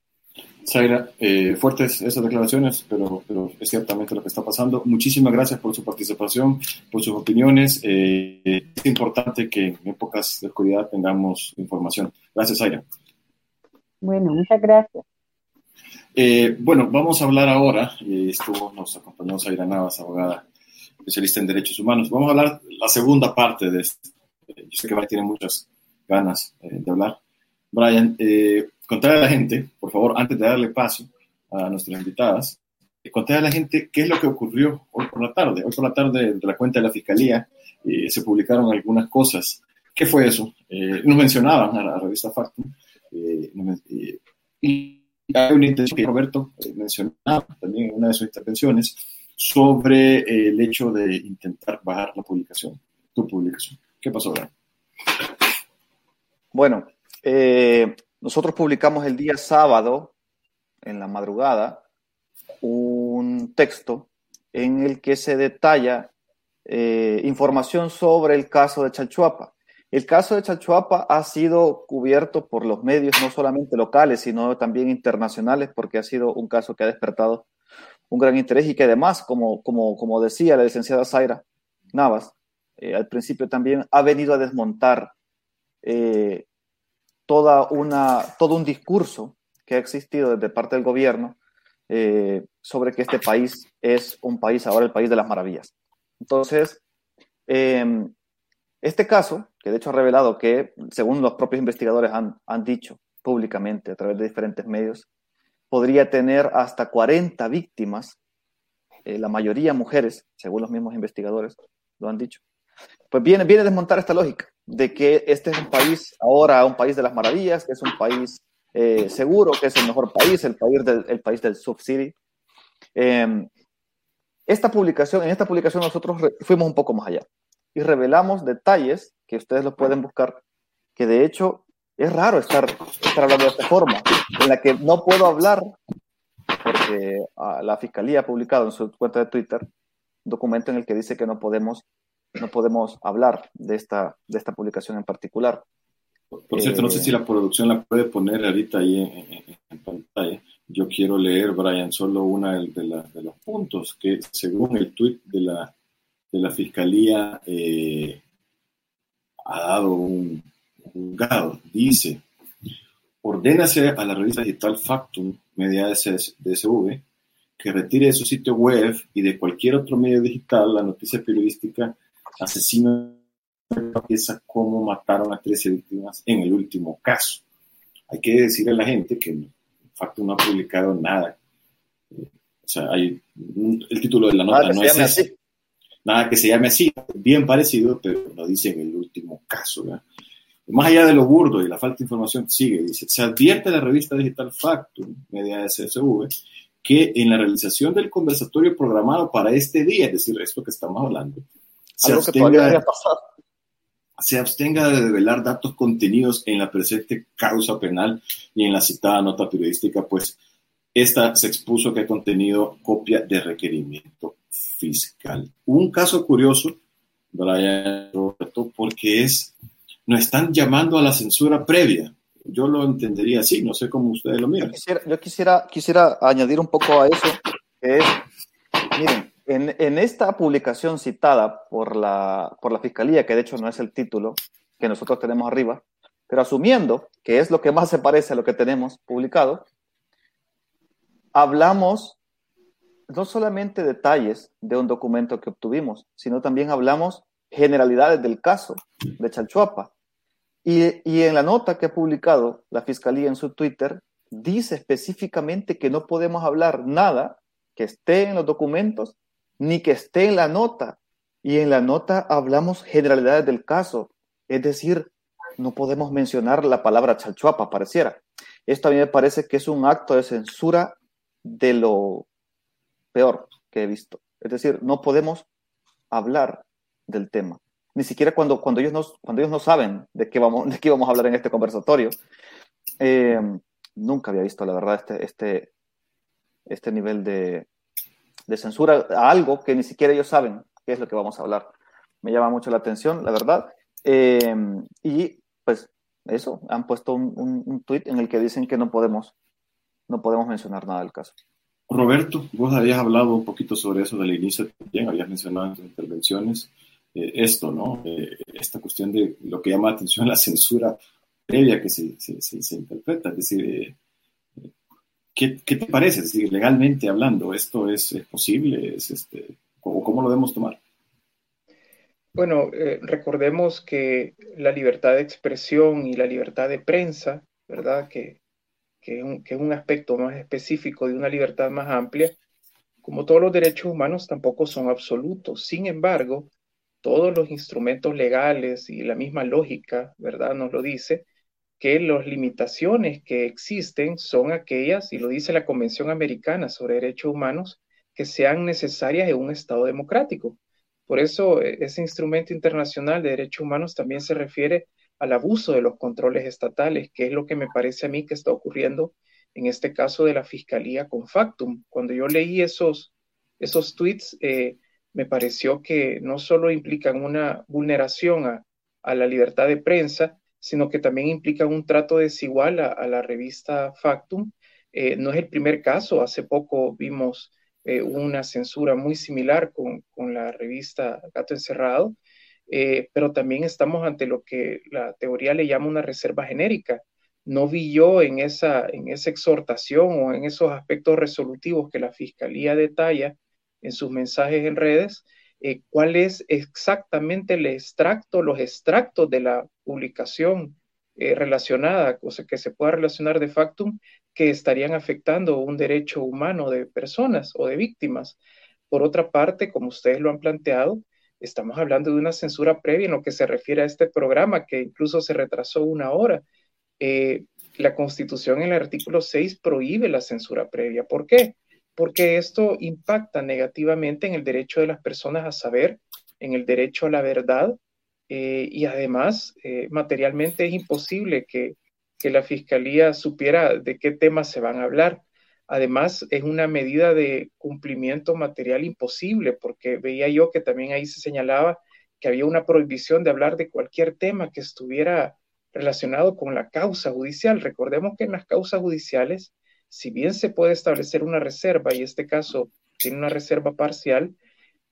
Zaira, eh, fuertes esas declaraciones, pero, pero, es ciertamente lo que está pasando. Muchísimas gracias por su participación, por sus opiniones. Eh, es importante que en épocas de oscuridad tengamos información. Gracias, Zaira. Bueno, muchas gracias. Eh, bueno, vamos a hablar ahora, estuvo, nos acompañó Zaira Navas, abogada especialista en derechos humanos. Vamos a hablar la segunda parte de esto. Yo sé que Brian tiene muchas ganas de hablar. Brian, eh, contarle a la gente, por favor, antes de darle paso a nuestras invitadas, contarle a la gente qué es lo que ocurrió hoy por la tarde. Hoy por la tarde, de la cuenta de la Fiscalía, eh, se publicaron algunas cosas. ¿Qué fue eso? Eh, nos mencionaban a la revista Factum, eh, eh, y hay una intención que Roberto mencionaba también en una de sus intervenciones sobre el hecho de intentar bajar la publicación, tu publicación. ¿Qué pasó? Bueno, eh, nosotros publicamos el día sábado, en la madrugada, un texto en el que se detalla eh, información sobre el caso de Chalchuapa. El caso de Chalchuapa ha sido cubierto por los medios, no solamente locales, sino también internacionales, porque ha sido un caso que ha despertado un gran interés y que además, como, como, como decía la licenciada Zaira Navas, eh, al principio también ha venido a desmontar eh, toda una, todo un discurso que ha existido desde parte del gobierno eh, sobre que este país es un país ahora el país de las maravillas. Entonces, eh, este caso, que de hecho ha revelado que, según los propios investigadores han, han dicho públicamente a través de diferentes medios, podría tener hasta 40 víctimas, eh, la mayoría mujeres, según los mismos investigadores lo han dicho. Pues viene, viene a desmontar esta lógica de que este es un país, ahora un país de las maravillas, que es un país eh, seguro, que es el mejor país, el país del, el país del subsidy. Eh, esta publicación, en esta publicación nosotros fuimos un poco más allá y revelamos detalles que ustedes lo pueden buscar, que de hecho es raro estar, estar hablando de esta forma, en la que no puedo hablar, porque uh, la Fiscalía ha publicado en su cuenta de Twitter un documento en el que dice que no podemos no podemos hablar de esta, de esta publicación en particular. Por cierto, eh, no sé si la producción la puede poner ahorita ahí en, en, en pantalla. Yo quiero leer, Brian, solo una de, la, de, los puntos que, según el tweet de la, de la Fiscalía, eh, ha dado un juzgado. Dice, ordénase a la revista digital Factum, media DSV, que retire de su sitio web y de cualquier otro medio digital la noticia periodística asesino piensa cómo mataron a 13 víctimas en el último caso. Hay que decirle a la gente que facto no ha publicado nada. Eh, o sea, hay, el título de la nota no es ese. Nada que se llame así, bien parecido, pero lo dice en el último caso. ¿verdad? Más allá de lo burdo y la falta de información, sigue, dice, se advierte a la revista digital Factum, media SSV, que en la realización del conversatorio programado para este día, es decir, esto que estamos hablando, se Algo abstenga, que todavía pasar. se abstenga de develar datos contenidos en la presente causa penal y en la citada nota periodística, pues esta se expuso que ha contenido copia de requerimiento fiscal. Un caso curioso, Brian Roberto, porque es, nos están llamando a la censura previa. Yo lo entendería así, no sé cómo ustedes lo miran. Yo quisiera, quisiera añadir un poco a eso, que es, miren, en, en, esta publicación citada por la, por la Fiscalía, que de hecho no es el título que nosotros tenemos arriba, pero asumiendo que es lo que más se parece a lo que tenemos publicado, hablamos no solamente detalles de un documento que obtuvimos, sino también hablamos generalidades del caso de Chalchuapa. Y, y en la nota que ha publicado la Fiscalía en su Twitter, dice específicamente que no podemos hablar nada que esté en los documentos ni que esté en la nota. Y en la nota hablamos generalidades del caso. Es decir, no podemos mencionar la palabra chalchuapa, pareciera. Esto a mí me parece que es un acto de censura de lo peor que he visto. Es decir, no podemos hablar del tema. ni siquiera cuando, cuando, ellos, no, cuando ellos no saben de qué, vamos, de qué vamos a hablar en este conversatorio. Eh, nunca había visto, la verdad, este, este, este nivel de, de censura a algo que ni siquiera ellos saben qué es lo que vamos a hablar. Me llama mucho la atención, la verdad. Eh, y pues eso, han puesto un, un, un tuit en el que dicen que no podemos, no podemos mencionar nada del caso. Roberto, vos habías hablado un poquito sobre eso del inicio también, habías mencionado en tus intervenciones eh, esto, ¿no? Eh, esta cuestión de lo que llama la atención la censura previa que se, interpreta, es decir, eh, ¿qué, ¿qué, te parece? Es decir, legalmente hablando, ¿esto es, posible? ¿Es este, ¿cómo, ¿Cómo lo debemos tomar? Bueno, recordemos que la libertad de expresión y la libertad de prensa, ¿verdad? Que, que, es un, que, es un, aspecto más específico de una libertad más amplia, como todos los derechos humanos tampoco son absolutos. Sin embargo, todos los instrumentos legales y la misma lógica, ¿verdad? Nos lo dice, que las limitaciones que existen son aquellas, y lo dice la Convención Americana sobre Derechos Humanos, que sean necesarias en un Estado democrático. Por eso e, ese instrumento internacional de derechos humanos también se refiere al abuso de los controles estatales, que es lo que me parece a mí que está ocurriendo en este caso de la Fiscalía con Factum. Cuando yo leí esos, esos tweets, eh, me pareció que no solo implican una vulneración a, la libertad de prensa, sino que también implican un trato desigual a, a la revista Factum. Eh, no es el primer caso, hace poco vimos eh, una censura muy similar con, con, la revista Gato Encerrado, eh, pero también estamos ante lo que la teoría le llama una reserva genérica. No vi yo en esa, en esa exhortación o en esos aspectos resolutivos que la Fiscalía detalla en sus mensajes en redes, eh, cuál es exactamente el extracto, los extractos de la publicación eh, relacionada, o sea, que se pueda relacionar de facto que estarían afectando un derecho humano de personas o de víctimas. Por otra parte, como ustedes lo han planteado, estamos hablando de una censura previa en lo que se refiere a este programa, que incluso se retrasó una hora. Eh, la Constitución en el artículo 6 prohíbe la censura previa. ¿Por qué? Porque esto impacta negativamente en el derecho de las personas a saber, en el derecho a la verdad, eh, y además eh, materialmente es imposible que que la fiscalía supiera de qué temas se van a hablar. Además, es una medida de cumplimiento material imposible, porque veía yo que también ahí se señalaba que había una prohibición de hablar de cualquier tema que estuviera relacionado con la causa judicial. Recordemos que en las causas judiciales, si bien se puede establecer una reserva, y este caso tiene una reserva parcial,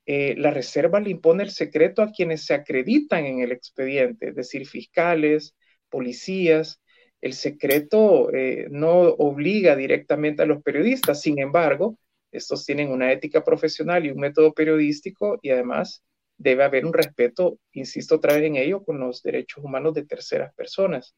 eh, la reserva le impone el secreto a quienes se acreditan en el expediente, es decir, fiscales, policías, el secreto eh, no obliga directamente a los periodistas, sin embargo, estos tienen una ética profesional y un método periodístico y además debe haber un respeto, insisto otra vez en ello, con los derechos humanos de terceras personas.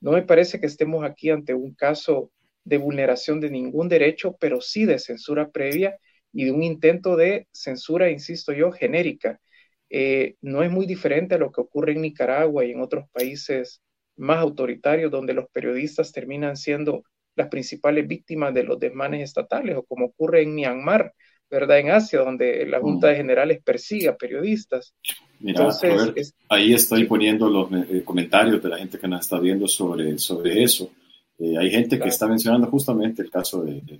No me parece que estemos aquí ante un caso de vulneración de ningún derecho, pero sí de censura previa y de un intento de censura, insisto yo, genérica. Eh, no es muy diferente a lo que ocurre en Nicaragua y en otros países más autoritarios, donde los periodistas terminan siendo las principales víctimas de los desmanes estatales, o como ocurre en Myanmar, ¿verdad? En Asia, donde la Junta de Generales persigue a periodistas. Mira, Entonces, es, ahí estoy poniendo los eh, comentarios de la gente que nos está viendo sobre, sobre eso. Eh, hay gente claro. que está mencionando justamente el caso de, de,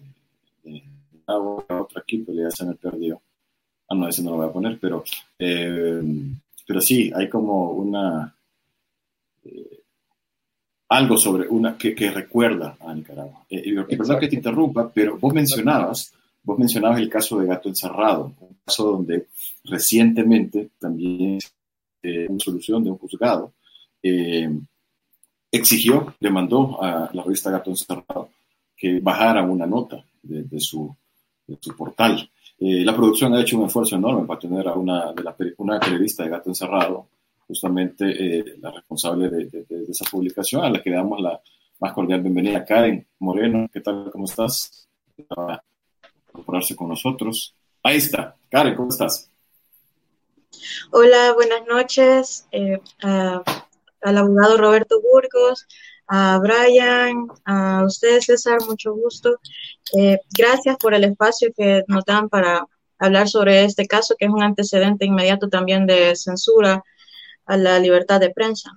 de, de otro aquí, pero ya se me perdió. Ah, no, ese no lo voy a poner, pero, eh, pero sí, hay como una... Eh, algo sobre una que, que recuerda a Nicaragua. Eh, y perdón que te interrumpa, pero vos mencionabas, vos mencionabas el caso de Gato Encerrado, un caso donde recientemente también eh, una solución de un juzgado eh, exigió, demandó a la revista Gato Encerrado que bajara una nota de, de, su, de su, portal. Eh, la producción ha hecho un esfuerzo enorme para tener a una, de la, una periodista de Gato Encerrado justamente eh, la responsable de, esa publicación, a la que damos la más cordial bienvenida. Karen Moreno, ¿qué tal? ¿Cómo estás? Para incorporarse con nosotros. Ahí está. Karen, ¿cómo estás? Hola, buenas noches. Eh, al abogado Roberto Burgos, a Brian, a usted, César, mucho gusto. Eh, gracias por el espacio que nos dan para hablar sobre este caso, que es un antecedente inmediato también de censura a la libertad de prensa.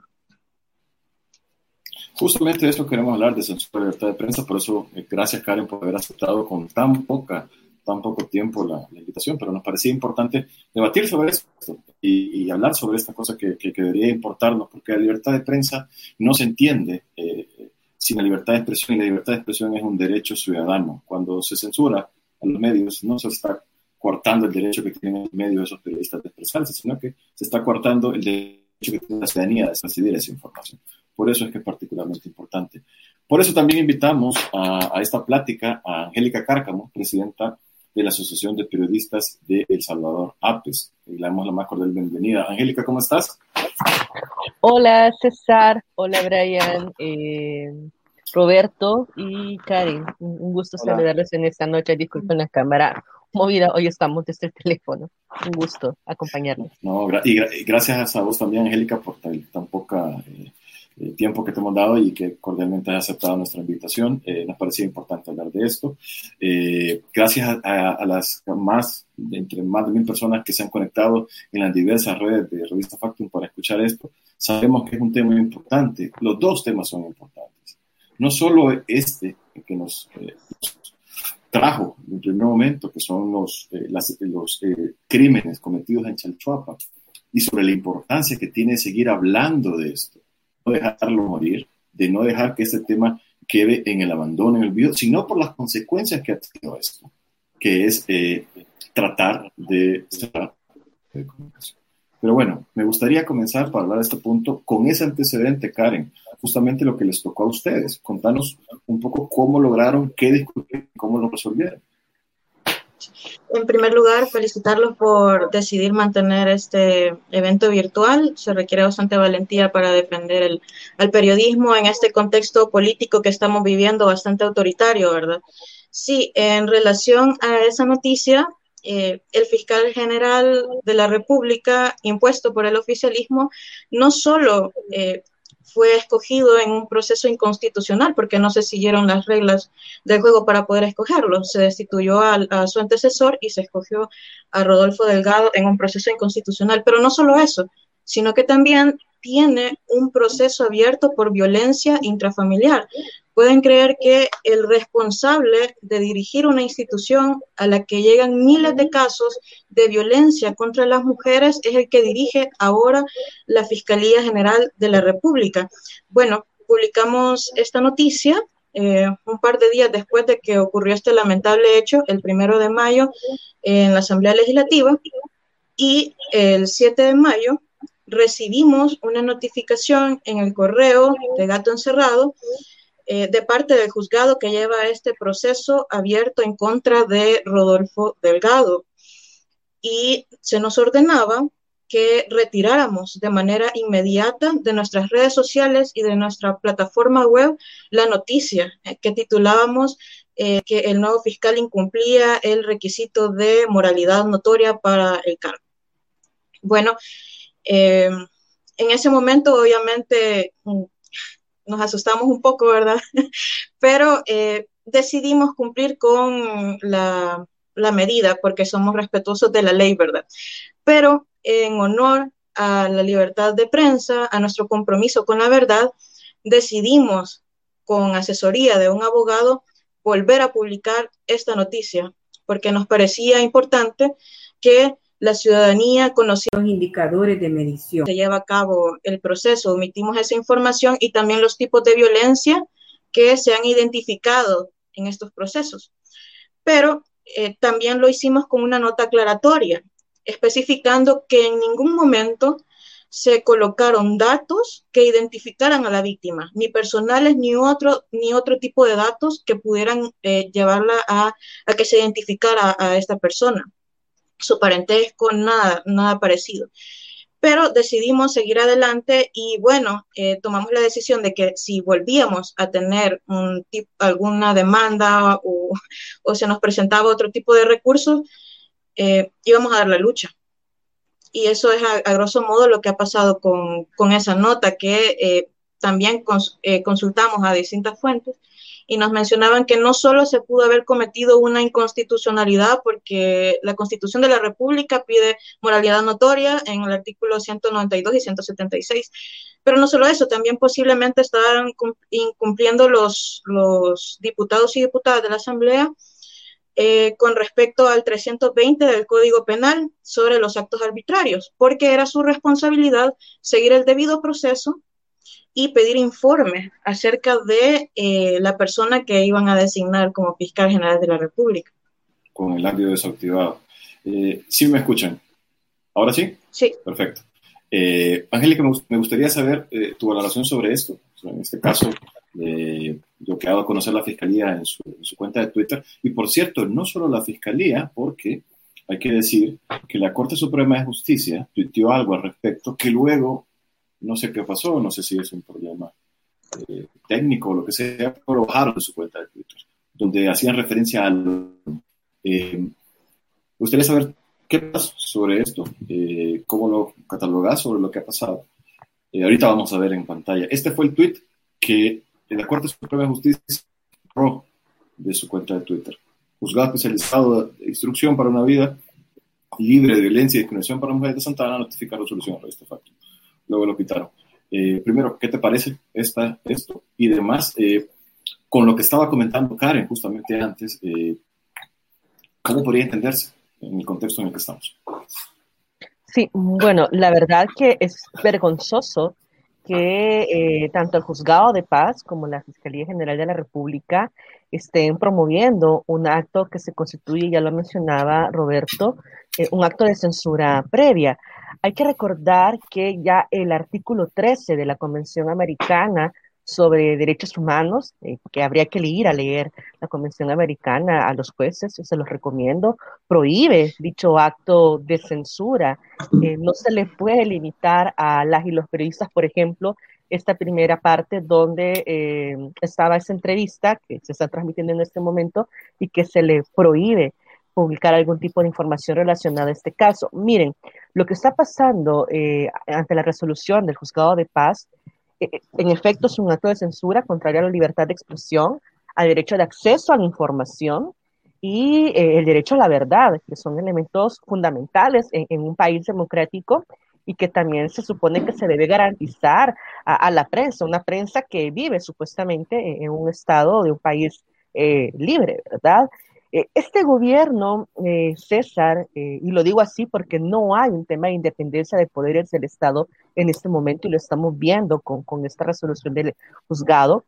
Justamente de eso queremos hablar, de censura de libertad de prensa, por eso eh, gracias Karen por haber aceptado con tan poca, tan poco tiempo la, invitación, pero nos parecía importante debatir sobre esto y, hablar sobre esta cosa que, que, debería importarnos, porque la libertad de prensa no se entiende eh, sin la libertad de expresión y la libertad de expresión es un derecho ciudadano. Cuando se censura a los medios, no se está cortando el derecho que tienen los medios esos periodistas de expresarse, sino que se está cortando el derecho que tiene la ciudadanía de recibir esa información. Por eso es que es particularmente importante. Por eso también invitamos a, esta plática a Angélica Cárcamo, presidenta de la Asociación de Periodistas de El Salvador, APES. Y le damos la más cordial bienvenida. Angélica, ¿cómo estás? Hola, César. Hola, Brian. Eh, Roberto y Karen. Un gusto saludarles en esta noche. Disculpen la cámara movida. Hoy estamos desde el teléfono. Un gusto acompañarles. No, y, gracias a vos también, Angélica, por tan, poca eh, eh, tiempo que te hemos dado y que cordialmente has aceptado nuestra invitación. Eh, nos parecía importante hablar de esto. Eh, gracias a, las más, entre más de mil personas que se han conectado en las diversas redes de Revista Factum para escuchar esto, sabemos que es un tema importante. Los dos temas son importantes. No solo este que nos, trajo en primer momento, que son los, los crímenes cometidos en Chalchuapa, y sobre la importancia que tiene seguir hablando de esto no dejarlo morir, de no dejar que este tema quede en el abandono, en el olvido, sino por las consecuencias que ha tenido esto, que es eh, tratar de cerrar de comunicación. Pero bueno, me gustaría comenzar para hablar de este punto con ese antecedente, Karen, justamente lo que les tocó a ustedes. Contanos un poco cómo lograron, qué discutir, cómo lo resolvieron. En primer lugar, felicitarlos por decidir mantener este evento virtual. Se requiere bastante valentía para defender el, periodismo en este contexto político que estamos viviendo bastante autoritario, ¿verdad? Sí, en relación a esa noticia, eh, el fiscal general de la República, impuesto por el oficialismo, no solo eh, fue escogido en un proceso inconstitucional porque no se siguieron las reglas del juego para poder escogerlo. Se destituyó a, su antecesor y se escogió a Rodolfo Delgado en un proceso inconstitucional. Pero no solo eso, sino que también tiene un proceso abierto por violencia intrafamiliar. Pueden creer que el responsable de dirigir una institución a la que llegan miles de casos de violencia contra las mujeres es el que dirige ahora la Fiscalía General de la República. Bueno, publicamos esta noticia eh, un par de días después de que ocurrió este lamentable hecho, el primero de mayo, en la Asamblea Legislativa, y el 7 de mayo recibimos una notificación en el correo de gato encerrado eh, de parte del juzgado que lleva este proceso abierto en contra de Rodolfo Delgado. Y se nos ordenaba que retiráramos de manera inmediata de nuestras redes sociales y de nuestra plataforma web la noticia eh, que titulábamos eh, que el nuevo fiscal incumplía el requisito de moralidad notoria para el cargo. Bueno, en ese momento, obviamente, mm, nos asustamos un poco, ¿verdad? Pero eh, decidimos cumplir con la, medida porque somos respetuosos de la ley, ¿verdad? Pero en honor a la libertad de prensa, a nuestro compromiso con la verdad, decidimos, con asesoría de un abogado, volver a publicar esta noticia, porque nos parecía importante que la ciudadanía conoció los indicadores de medición. Se lleva a cabo el proceso, omitimos esa información y también los tipos de violencia que se han identificado en estos procesos. Pero eh, también lo hicimos con una nota aclaratoria, especificando que en ningún momento se colocaron datos que identificaran a la víctima, ni personales ni otro, ni otro tipo de datos que pudieran eh, llevarla a, que se identificara a esta persona su parentesco, nada, nada parecido. Pero decidimos seguir adelante y bueno, eh, tomamos la decisión de que si volvíamos a tener un alguna demanda o, se nos presentaba otro tipo de recursos, eh, íbamos a dar la lucha. Y eso es a, grosso modo lo que ha pasado con, esa nota, que eh, también eh, consultamos a distintas fuentes y nos mencionaban que no solo se pudo haber cometido una inconstitucionalidad porque la Constitución de la República pide moralidad notoria en el artículo 192 y 176, pero no solo eso, también posiblemente estaban incumpliendo los, los diputados y diputadas de la Asamblea eh, con respecto al 320 del Código Penal sobre los actos arbitrarios, porque era su responsabilidad seguir el debido proceso y pedir informes acerca de eh, la persona que iban a designar como fiscal general de la República. Con el audio desactivado. Eh, ¿Sí me escuchan? ¿Ahora sí? Sí. Perfecto. Eh, Angélica, me gustaría saber tu valoración sobre esto. en este caso, lo que ha dado a conocer la Fiscalía en su, en su, cuenta de Twitter. Y por cierto, no solo la Fiscalía, porque hay que decir que la Corte Suprema de Justicia tuiteó algo al respecto que luego no sé qué pasó, no sé si es un problema eh, técnico o lo que sea, pero bajaron su cuenta de Twitter, donde hacían referencia al... Eh, gustaría saber qué pasa sobre esto, eh, cómo lo catalogás sobre lo que ha pasado. ahorita vamos a ver en pantalla. Este fue el tweet que la Corte Suprema de Justicia borró de su cuenta de Twitter. Juzgado especializado de instrucción para una vida libre de violencia y discriminación para mujeres de Santana notifica resolución de este facto luego lo quitaron. Eh, primero, ¿qué te parece esta, esto? Y demás, eh, con lo que estaba comentando Karen justamente antes, eh, ¿cómo podría entenderse en el contexto en el que estamos? Sí, bueno, la verdad que es vergonzoso que tanto el juzgado de paz como la Fiscalía General de la República estén promoviendo un acto que se constituye, ya lo mencionaba Roberto, un acto de censura previa. Hay que recordar que ya el artículo 13 de la Convención Americana sobre Derechos Humanos, eh, que habría que ir a leer la Convención Americana a los jueces, se los recomiendo, prohíbe dicho acto de censura. Eh, no se le puede limitar a las y los periodistas, por ejemplo, esta primera parte donde eh, estaba esa entrevista que se está transmitiendo en este momento y que se le prohíbe publicar algún tipo de información relacionada a este caso. Miren, lo que está pasando eh, ante la resolución del juzgado de paz, eh, eh, en efecto, es un acto de censura contrario a la libertad de expresión, al derecho de acceso a la información y el derecho a la verdad, que son elementos fundamentales en, un país democrático y que también se supone que se debe garantizar a, la prensa, una prensa que vive supuestamente en, un estado de un país libre, ¿verdad? Eh, este gobierno, eh, César, eh, y lo digo así porque no hay un tema de independencia de poderes del Estado en este momento y lo estamos viendo con, esta resolución del juzgado,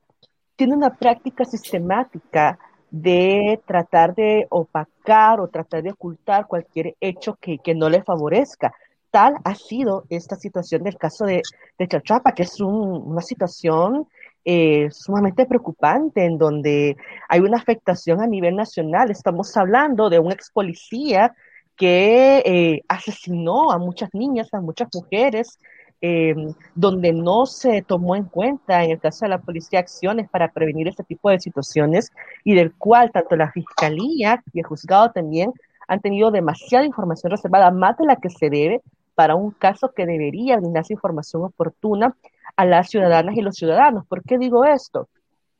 tiene una práctica sistemática de tratar de opacar o tratar de ocultar cualquier hecho que, no le favorezca. Tal ha sido esta situación del caso de, de Chachapa, que es una situación eh, sumamente preocupante en donde hay una afectación a nivel nacional. Estamos hablando de un ex policía que eh, asesinó a muchas niñas, a muchas mujeres, em, donde no se tomó en cuenta en el caso de la policía acciones para prevenir este tipo de situaciones y del cual tanto la fiscalía y el juzgado también han tenido demasiada información reservada, más de la que se debe para un caso que debería brindarse información oportuna a las ciudadanas y los ciudadanos. ¿Por qué digo esto?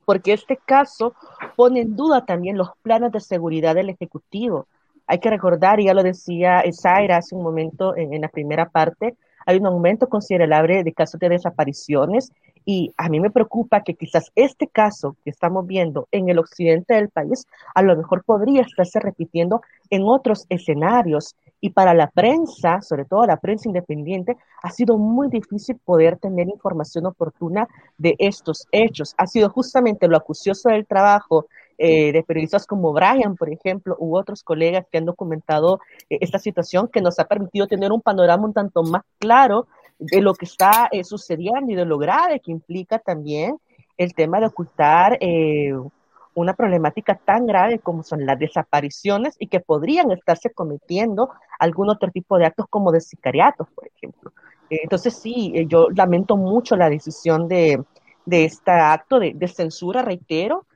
Porque este caso pone en duda también los planes de seguridad del Ejecutivo. Hay que recordar, ya lo decía Zaira hace un momento en, en la primera parte, hay un aumento considerable de casos de desapariciones y a mí me preocupa que quizás este caso que estamos viendo en el occidente del país a lo mejor podría estarse repitiendo en otros escenarios. Y para la prensa, sobre todo la prensa independiente, ha sido muy difícil poder tener información oportuna de estos hechos. Ha sido justamente lo acucioso del trabajo eh, de periodistas como Brian, por ejemplo, u otros colegas que han documentado eh, esta situación que nos ha permitido tener un panorama un tanto más claro de lo que está eh, sucediendo y de lo grave que implica también el tema de ocultar una problemática tan grave como son las desapariciones y que podrían estarse cometiendo algún otro tipo de actos como de sicariatos, por ejemplo. Eh, entonces sí, yo lamento mucho la decisión de, de este acto de, de censura, reitero.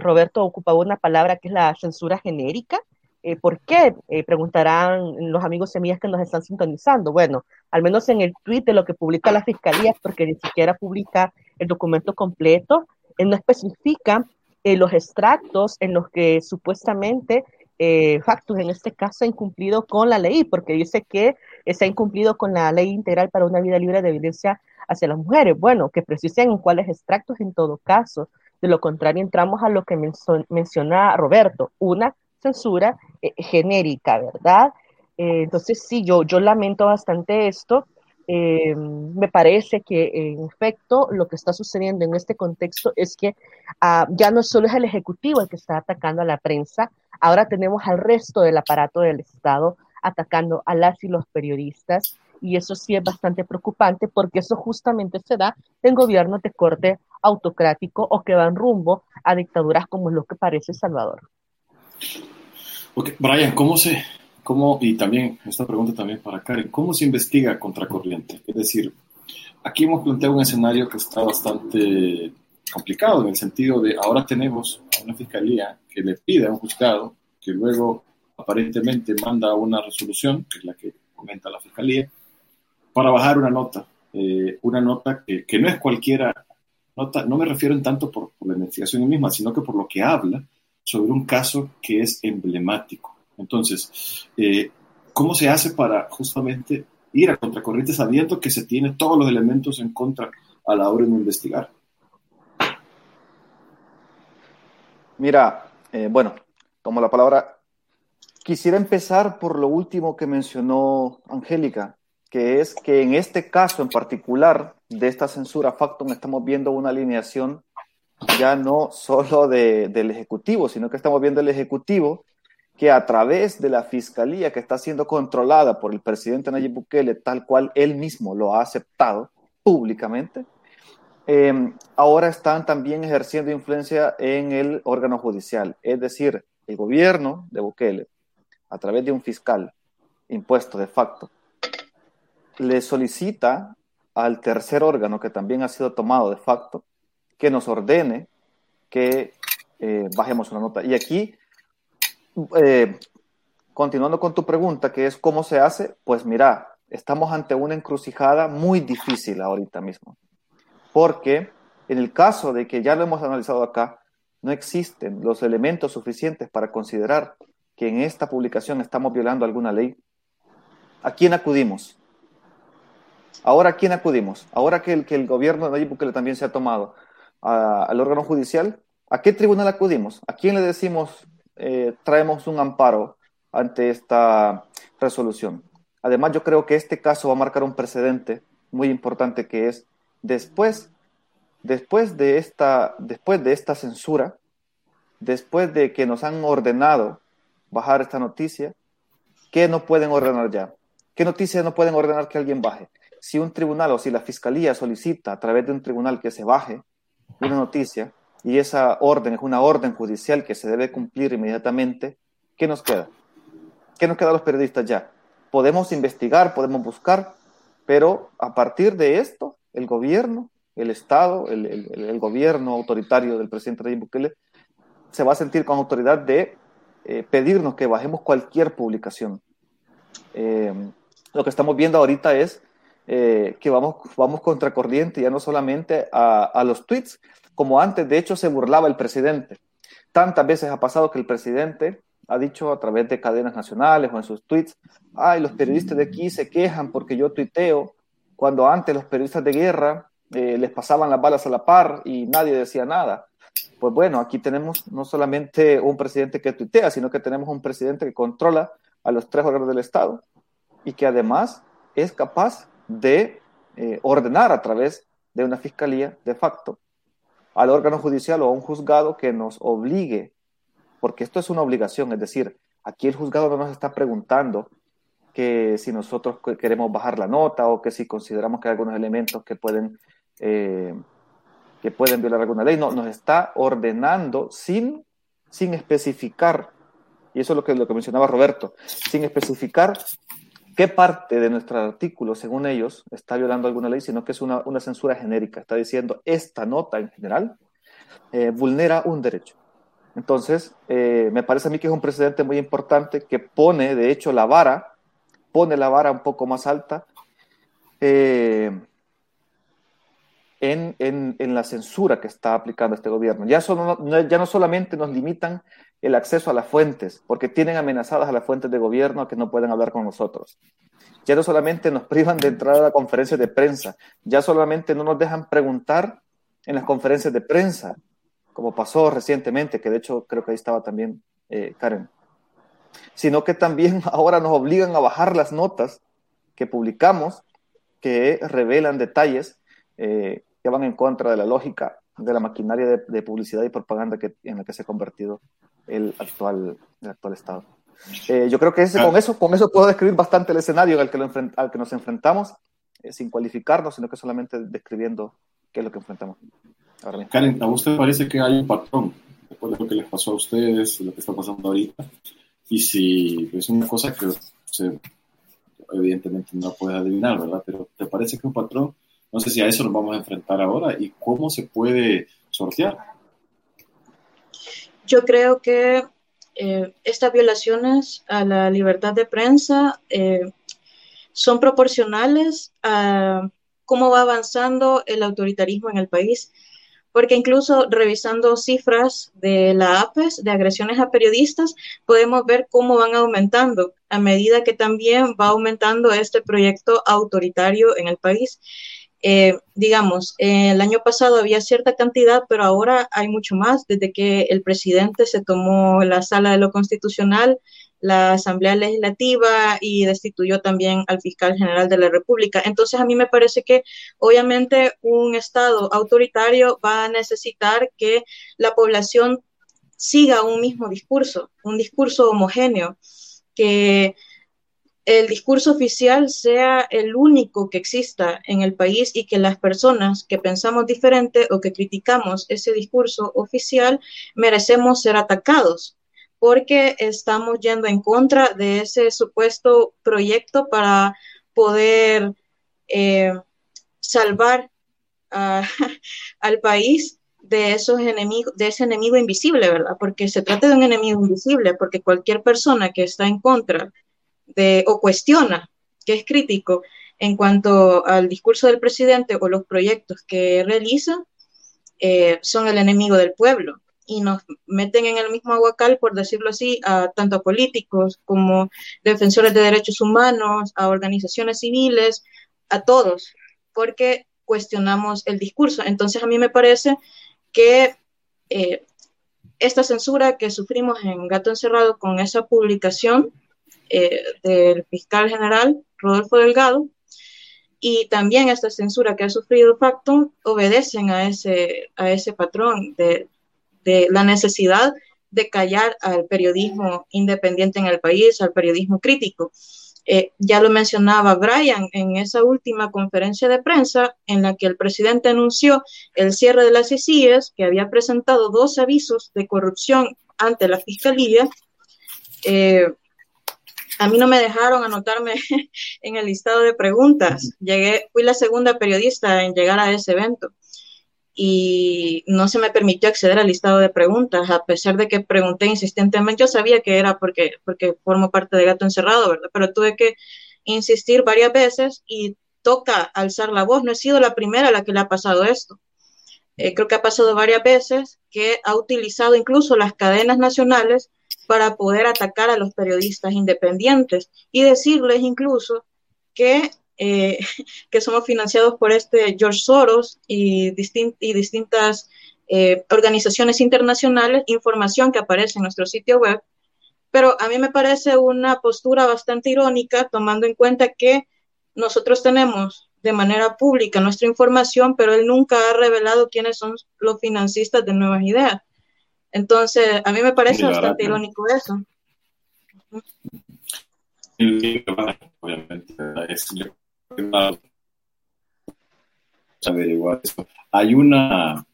Roberto ocupaba una palabra que es la censura genérica, eh, ¿Por qué? Eh, preguntarán los amigos semillas que nos están sintonizando. Bueno, al menos en el tweet de lo que publica la fiscalía, porque ni siquiera publica el documento completo, él no especifica eh, los extractos en los que supuestamente eh, Factus en este caso ha incumplido con la ley, porque dice que se ha incumplido con la ley integral para una vida libre de violencia hacia las mujeres. Bueno, que precisen en cuáles extractos en todo caso. De lo contrario, entramos a lo que menciona Roberto, una censura eh, genérica, ¿verdad? Eh, entonces, sí, yo, yo lamento bastante esto. Eh, me parece que, en efecto, lo que está sucediendo en este contexto es que ah, ya no solo es el Ejecutivo el que está atacando a la prensa, ahora tenemos al resto del aparato del Estado atacando a las y los periodistas y eso sí es bastante preocupante porque eso justamente se da en gobiernos de corte autocrático o que van rumbo a dictaduras como lo que parece Salvador. Brian, ¿cómo se, cómo, y también esta pregunta también para Karen, ¿cómo se investiga contracorriente? Es decir, aquí hemos planteado un escenario que está bastante complicado en el sentido de ahora tenemos una fiscalía que le pide a un juzgado que luego aparentemente manda una resolución, que es la que comenta la fiscalía, para bajar una nota, eh, una nota que, no es cualquiera nota, no me refiero en tanto por la investigación misma, sino que por lo que habla sobre un caso que es emblemático. Entonces, eh, ¿cómo se hace para justamente ir a contracorriente sabiendo que se tiene todos los elementos en contra a la hora de investigar? Mira, eh, bueno, tomo la palabra. Quisiera empezar por lo último que mencionó Angélica, que es que en este caso en particular de esta censura factum estamos viendo una alineación ya no solo de, del Ejecutivo, sino que estamos viendo el Ejecutivo que a través de la Fiscalía que está siendo controlada por el presidente Nayib Bukele, tal cual él mismo lo ha aceptado públicamente, eh, ahora están también ejerciendo influencia en el órgano judicial, es decir, el gobierno de Bukele, a través de un fiscal impuesto de facto, le solicita al tercer órgano que también ha sido tomado de facto que nos ordene que eh, bajemos una nota. Y aquí, eh, continuando con tu pregunta, que es cómo se hace, pues mira, estamos ante una encrucijada muy difícil ahorita mismo. Porque en el caso de que ya lo hemos analizado acá, no existen los elementos suficientes para considerar que en esta publicación estamos violando alguna ley. ¿A quién acudimos? Ahora, ¿a quién acudimos? Ahora que el, que el gobierno de Nayib Bukele también se ha tomado al órgano judicial, ¿a qué tribunal acudimos? ¿A quién le decimos eh, traemos un amparo ante esta resolución? Además, yo creo que este caso va a marcar un precedente muy importante que es después, después, de, esta, después de esta censura, después de que nos han ordenado bajar esta noticia, ¿qué no pueden ordenar ya? ¿Qué noticias no pueden ordenar que alguien baje? si un tribunal o si la fiscalía solicita a través de un tribunal que se baje una noticia y esa orden es una orden judicial que se debe cumplir inmediatamente, ¿qué nos queda? ¿Qué nos queda a los periodistas ya? Podemos investigar, podemos buscar, pero a partir de esto, el gobierno, el Estado, el, el, gobierno autoritario del presidente Nayib Bukele se va a sentir con autoridad de eh, pedirnos que bajemos cualquier publicación. Eh, lo que estamos viendo ahorita es eh, que vamos, vamos contracorriente, ya no solamente a, a, los tweets, como antes, de hecho, se burlaba el presidente. Tantas veces ha pasado que el presidente ha dicho a través de cadenas nacionales o en sus tweets, ay, los periodistas de aquí se quejan porque yo tuiteo, cuando antes los periodistas de guerra eh, les pasaban las balas a la par y nadie decía nada. Pues bueno, aquí tenemos no solamente un presidente que tuitea, sino que tenemos un presidente que controla a los tres órganos del Estado y que además es capaz de eh, ordenar a través de una fiscalía de facto al órgano judicial o a un juzgado que nos obligue, porque esto es una obligación, es decir, aquí el juzgado no nos está preguntando que si nosotros queremos bajar la nota o que si consideramos que hay algunos elementos que pueden, eh, que pueden violar alguna ley, no, nos está ordenando sin, sin especificar, y eso es lo que, lo que mencionaba Roberto, sin especificar qué parte de nuestro artículo, según ellos, está violando alguna ley, sino que es una, censura genérica. Está diciendo esta nota en general eh, vulnera un derecho. Entonces, eh, me parece a mí que es un precedente muy importante que pone, de hecho, la vara, pone la vara un poco más alta. Eh, en, en, la censura que está aplicando este gobierno. Ya, ya no solamente nos limitan el acceso a las fuentes, porque tienen amenazadas a las fuentes de gobierno que no pueden hablar con nosotros. Ya no solamente nos privan de entrar a la conferencia de prensa, ya solamente no nos dejan preguntar en las conferencias de prensa, como pasó recientemente, que de hecho creo que ahí estaba también eh, Karen, sino que también ahora nos obligan a bajar las notas que publicamos que revelan detalles eh, que van en contra de la lógica de la maquinaria de, publicidad y propaganda que, en la que se ha convertido el actual, el actual Estado. Eh, yo creo que ese, con, eso, con eso puedo describir bastante el escenario al que, al que nos enfrentamos, eh, sin cualificarnos, sino que solamente describiendo qué es lo que enfrentamos. Karen, ¿a usted parece que hay un patrón después de lo que les pasó a ustedes, lo que está pasando ahorita? Y si es una cosa que evidentemente no puedes adivinar, ¿verdad? Pero ¿te parece que un patrón? No sé si a eso nos vamos a enfrentar ahora y cómo se puede sortear. Yo creo que eh, estas violaciones a la libertad de prensa eh, son proporcionales a cómo va avanzando el autoritarismo en el país porque incluso revisando cifras de la APES de agresiones a periodistas, podemos ver cómo van aumentando a medida que también va aumentando este proyecto autoritario en el país. Eh, digamos, el año pasado había cierta cantidad, pero ahora hay mucho más desde que el presidente se tomó la sala de lo constitucional la Asamblea Legislativa y destituyó también al fiscal general de la República. Entonces, a mí me parece que obviamente un Estado autoritario va a necesitar que la población siga un mismo discurso, un discurso homogéneo, que el discurso oficial sea el único que exista en el país y que las personas que pensamos diferente o que criticamos ese discurso oficial merecemos ser atacados porque estamos yendo en contra de ese supuesto proyecto para poder eh, salvar al país de esos enemigos, de ese enemigo invisible, ¿verdad? Porque se trata de un enemigo invisible, porque cualquier persona que está en contra o cuestiona, que es crítico en cuanto al discurso del presidente o los proyectos que realiza, eh, son el enemigo del pueblo y nos meten en el mismo aguacal, por decirlo así, a tanto a políticos como defensores de derechos humanos, a organizaciones civiles, a todos, porque cuestionamos el discurso. Entonces a mí me parece que eh, esta censura que sufrimos en Gato Encerrado con esa publicación eh, del fiscal general Rodolfo Delgado, y también esta censura que ha sufrido Facto obedecen a ese, a ese patrón de, de la necesidad de callar al periodismo independiente en el país, al periodismo crítico. Eh, ya lo mencionaba Brian en esa última conferencia de prensa en la que el presidente anunció el cierre de las ICIES, que había presentado dos avisos de corrupción ante la fiscalía. Eh, a mí no me dejaron anotarme en el listado de preguntas. Llegué, fui la segunda periodista en llegar a ese evento y no se me permitió acceder al listado de preguntas, a pesar de que pregunté insistentemente. Yo sabía que era porque, porque formo parte de Gato Encerrado, ¿verdad? Pero tuve que insistir varias veces y toca alzar la voz. No he sido la primera a la que le ha pasado esto. Eh, creo que ha pasado varias veces que ha utilizado incluso las cadenas nacionales para poder atacar a los periodistas independientes y decirles incluso que eh, que somos financiados por este George Soros y, y distintas eh, organizaciones internacionales, información que aparece en nuestro sitio web. Pero a mí me parece una postura bastante irónica, tomando en cuenta que nosotros tenemos de manera pública nuestra información, pero él nunca ha revelado quiénes son los financistas de Nuevas Ideas. Entonces, a mí me parece bastante irónico eso. Obviamente, averiguar eso. Hay una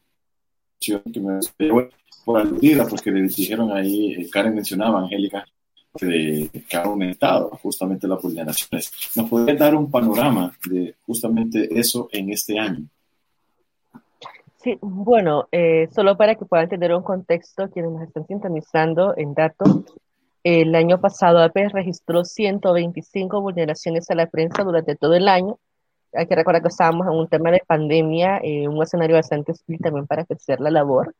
que me por aludida, porque le dijeron ahí, eh, Karen mencionaba, Angélica, que ha aumentado justamente las vulneraciones. ¿Nos podría dar un panorama de justamente eso en este año? Sí, bueno, eh, solo para que puedan tener un contexto, quienes nos están sintonizando en datos, el año pasado APES registró 125 vulneraciones a la prensa durante todo el año, hay que recordar que estábamos en un tema de pandemia, eh, un escenario bastante hostil también para ejercer la labor,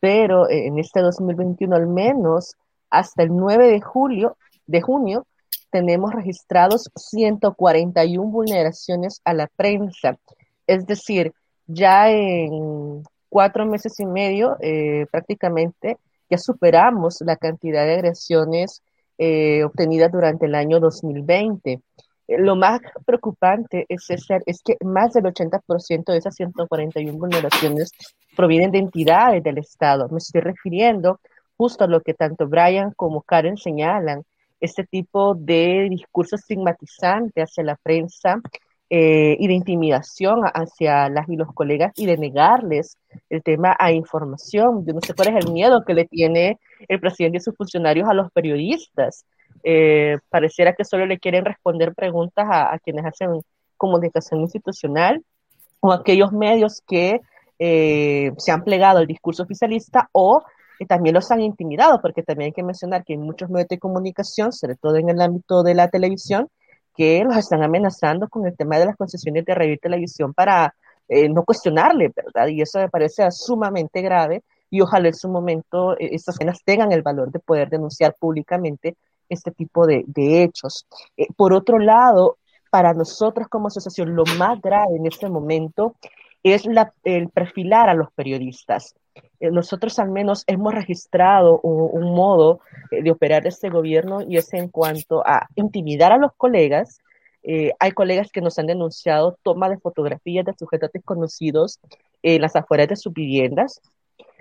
pero eh, en este 2021 al menos hasta el 9 de julio, de junio, tenemos registrados 141 vulneraciones a la prensa. Es decir, ya en cuatro meses y medio eh, prácticamente ya superamos la cantidad de agresiones eh, obtenidas durante el año 2020. Lo más preocupante es, es que más del 80% de esas 141 vulneraciones provienen de entidades del Estado. Me estoy refiriendo justo a lo que tanto Brian como Karen señalan, este tipo de discurso estigmatizante hacia la prensa eh, y de intimidación hacia las y los colegas y de negarles el tema a información. Yo no sé cuál es el miedo que le tiene el presidente y sus funcionarios a los periodistas. Eh, pareciera que solo le quieren responder preguntas a, quienes hacen comunicación institucional o a aquellos medios que eh, se han plegado al discurso oficialista o también los han intimidado, porque también hay que mencionar que hay muchos medios de comunicación, sobre todo en el ámbito de la televisión, que los están amenazando con el tema de las concesiones de radio y televisión para eh, no cuestionarle, ¿verdad? Y eso me parece sumamente grave y ojalá en su momento eh, estas escenas tengan el valor de poder denunciar públicamente este tipo de, hechos. Eh, por otro lado, para nosotros como asociación, lo más grave en este momento es el perfilar a los periodistas. Eh, nosotros al menos hemos registrado un, modo eh, de operar este gobierno y es en cuanto a intimidar a los colegas. Eh, hay colegas que nos han denunciado toma de fotografías de sujetos desconocidos en las afueras de sus viviendas,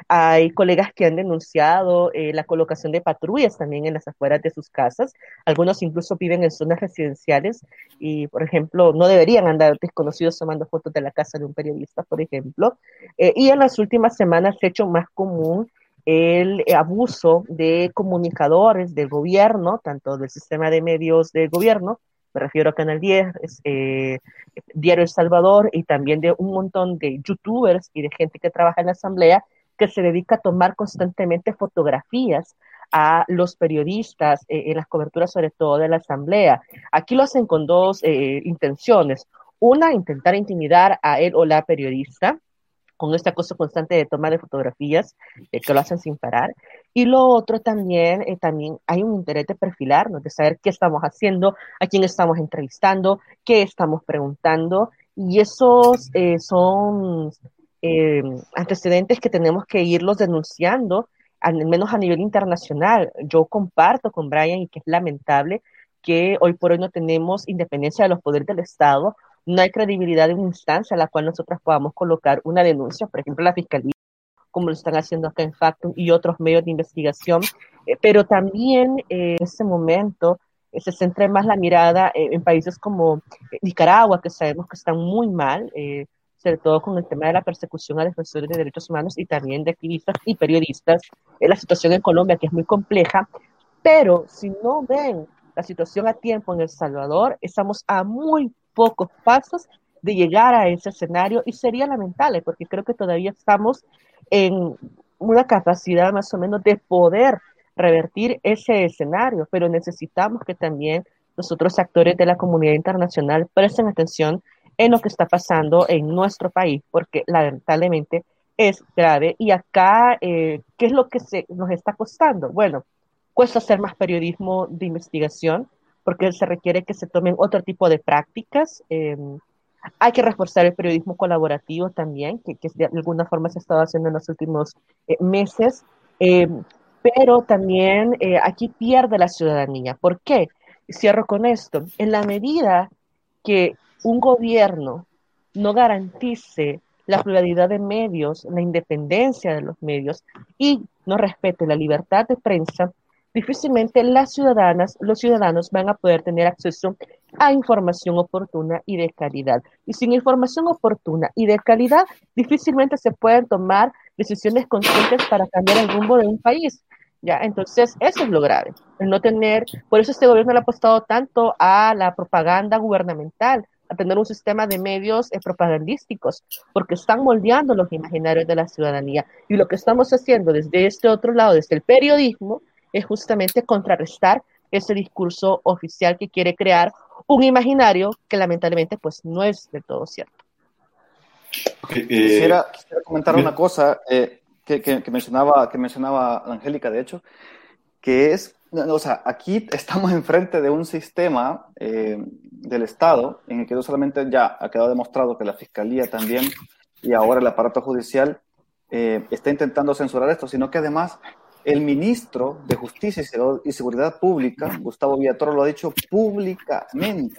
hay colegas que han denunciado eh, la colocación de patrullas también en las afueras de sus casas. Algunos incluso viven en zonas residenciales y, por ejemplo, no deberían andar desconocidos tomando fotos de la casa de un periodista, por ejemplo. Eh, y en las últimas semanas se ha hecho más común el abuso de comunicadores del gobierno, tanto del sistema de medios del gobierno, me refiero a Canal 10, eh, Diario El Salvador y también de un montón de youtubers y de gente que trabaja en la asamblea que se dedica a tomar constantemente fotografías a los periodistas eh, en las coberturas, sobre todo de la Asamblea. Aquí lo hacen con dos eh, intenciones. Una, intentar intimidar a él o la periodista con este acoso constante de toma de fotografías, eh, que lo hacen sin parar. Y lo otro también, también hay un interés de perfilarnos, de saber qué estamos haciendo, a quién estamos entrevistando, qué estamos preguntando. Y esos son eh, antecedentes que tenemos que irlos denunciando, al menos a nivel internacional. Yo comparto con Brian y que es lamentable que hoy por hoy no tenemos independencia de los poderes del Estado, no hay credibilidad de una instancia a la cual nosotros podamos colocar una denuncia, por ejemplo, la Fiscalía, como lo están haciendo acá en Factum y otros medios de investigación, eh, pero también eh, en este momento se centra más la mirada en países como Nicaragua, que sabemos que están muy mal, sobre todo con el tema de la persecución a defensores de derechos humanos y también de activistas y periodistas, en la situación en Colombia, que es muy compleja, pero si no ven la situación a tiempo en El Salvador, estamos a muy pocos pasos de llegar a ese escenario y sería lamentable porque creo que todavía estamos en una capacidad más o menos de poder revertir ese escenario, pero necesitamos que también los otros actores de la comunidad internacional presten atención en lo que está pasando en nuestro país, porque lamentablemente es grave. Y acá, eh, ¿qué es lo que se, nos está costando? Bueno, cuesta hacer más periodismo de investigación, porque se requiere que se tomen otro tipo de prácticas. Em, hay que reforzar el periodismo colaborativo también, que, de alguna forma se ha estado haciendo en los últimos eh, meses. Em, pero también eh, aquí pierde la ciudadanía. ¿Por qué? Cierro con esto. En la medida que un gobierno no garantice la pluralidad de medios, la independencia de los medios y no respete la libertad de prensa, difícilmente las ciudadanas, los ciudadanos van a poder tener acceso a información oportuna y de calidad. Y sin información oportuna y de calidad, difícilmente se pueden tomar decisiones conscientes para cambiar el rumbo de un país. ¿ya? Entonces, eso es lo grave, el no tener, por eso este gobierno le ha apostado tanto a la propaganda gubernamental, a tener un sistema de medios eh, propagandísticos, porque están moldeando los imaginarios de la ciudadanía. Y lo que estamos haciendo desde este otro lado, desde el periodismo, es justamente contrarrestar ese discurso oficial que quiere crear un imaginario que lamentablemente pues no es del todo cierto. Eh, quisiera, comentar una cosa eh, que, que, mencionaba, que mencionaba Angélica, de hecho, que es, o sea, aquí estamos enfrente de un sistema eh, del Estado en el que no solamente ya ha quedado demostrado que la Fiscalía también y ahora el aparato judicial está intentando censurar esto, sino que además el ministro de Justicia y Seguridad Pública, Gustavo Villatoro, lo ha dicho públicamente